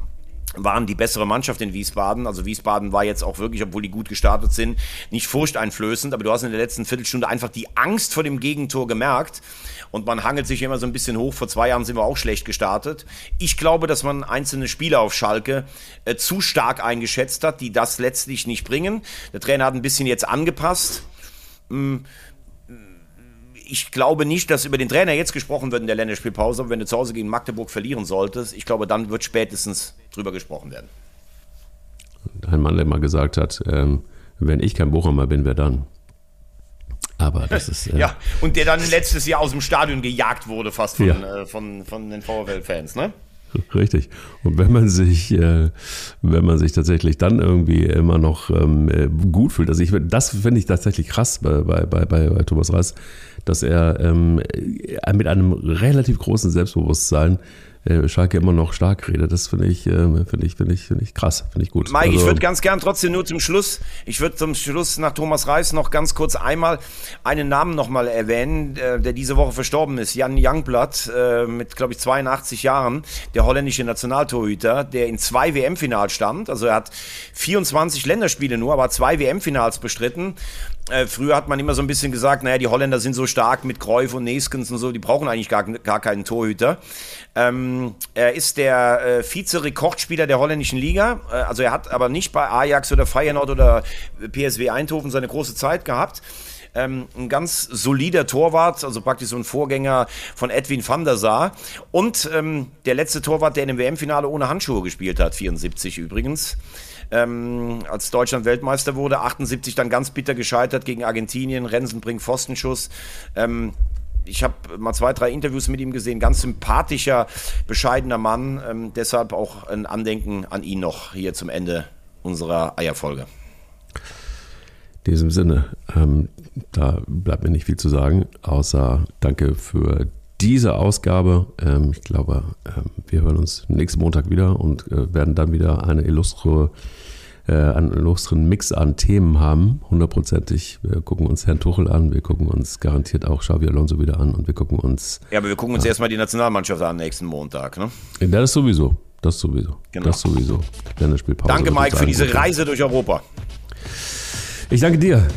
waren die bessere Mannschaft in Wiesbaden. Also Wiesbaden war jetzt auch wirklich, obwohl die gut gestartet sind, nicht furchteinflößend, aber du hast in der letzten Viertelstunde einfach die Angst vor dem Gegentor gemerkt. Und man hangelt sich immer so ein bisschen hoch. Vor zwei Jahren sind wir auch schlecht gestartet. Ich glaube, dass man einzelne Spieler auf Schalke äh, zu stark eingeschätzt hat, die das letztlich nicht bringen. Der Trainer hat ein bisschen jetzt angepasst. Hm ich glaube nicht, dass über den Trainer jetzt gesprochen wird in der Länderspielpause, aber wenn du zu Hause gegen Magdeburg verlieren solltest, ich glaube, dann wird spätestens drüber gesprochen werden. Ein Mann, der mal gesagt hat, ähm, wenn ich kein Bochumer bin, wer dann? Aber das ist. Äh ja, und der dann letztes Jahr aus dem Stadion gejagt wurde, fast von, ja. äh, von, von den VfL-Fans, ne? Richtig. Und wenn man sich, äh, wenn man sich tatsächlich dann irgendwie immer noch ähm, äh, gut fühlt, also ich, das finde ich tatsächlich krass bei, bei, bei, bei Thomas Reis, dass er ähm, mit einem relativ großen Selbstbewusstsein äh, Schalke immer noch stark redet. Das finde ich, äh, finde ich, finde ich, finde ich krass, finde ich gut. Mike, also, ich würde ganz gern trotzdem nur zum Schluss, ich würde zum Schluss nach Thomas Reis noch ganz kurz einmal einen Namen nochmal erwähnen, äh, der diese Woche verstorben ist. Jan Youngblood äh, mit, glaube ich, 82 Jahren, der holländische Nationaltorhüter, der in zwei WM-Finals stand. Also er hat 24 Länderspiele nur, aber zwei WM-Finals bestritten. Äh, früher hat man immer so ein bisschen gesagt, naja, die Holländer sind so stark mit Cruyff und Neskens und so, die brauchen eigentlich gar, gar keinen Torhüter. Ähm, er ist der äh, Vize-Rekordspieler der holländischen Liga. Äh, also er hat aber nicht bei Ajax oder Feyenoord oder PSW Eindhoven seine große Zeit gehabt. Ähm, ein ganz solider Torwart, also praktisch so ein Vorgänger von Edwin van der Sar. Und ähm, der letzte Torwart, der in dem WM-Finale ohne Handschuhe gespielt hat, 74 übrigens ähm, als Deutschland Weltmeister wurde. 78 dann ganz bitter gescheitert gegen Argentinien. Rensen bringt Pfostenschuss. Ähm, ich habe mal zwei, drei Interviews mit ihm gesehen. Ganz sympathischer, bescheidener Mann. Ähm, deshalb auch ein Andenken an ihn noch hier zum Ende unserer Eierfolge. In diesem Sinne, ähm, da bleibt mir nicht viel zu sagen, außer danke für diese Ausgabe. Ähm, ich glaube, ähm, wir hören uns nächsten Montag wieder und äh, werden dann wieder eine illustre äh, einen illustren Mix an Themen haben, hundertprozentig. Wir gucken uns Herrn Tuchel an, wir gucken uns garantiert auch Xavi Alonso wieder an und wir gucken uns. Ja, aber wir gucken uns äh, erstmal die Nationalmannschaft an nächsten Montag, ne? Ja, das sowieso. Das sowieso. Genau. Das sowieso. Länderspielpause. Danke, Mike, für diese Reise durch Europa. Ich danke dir.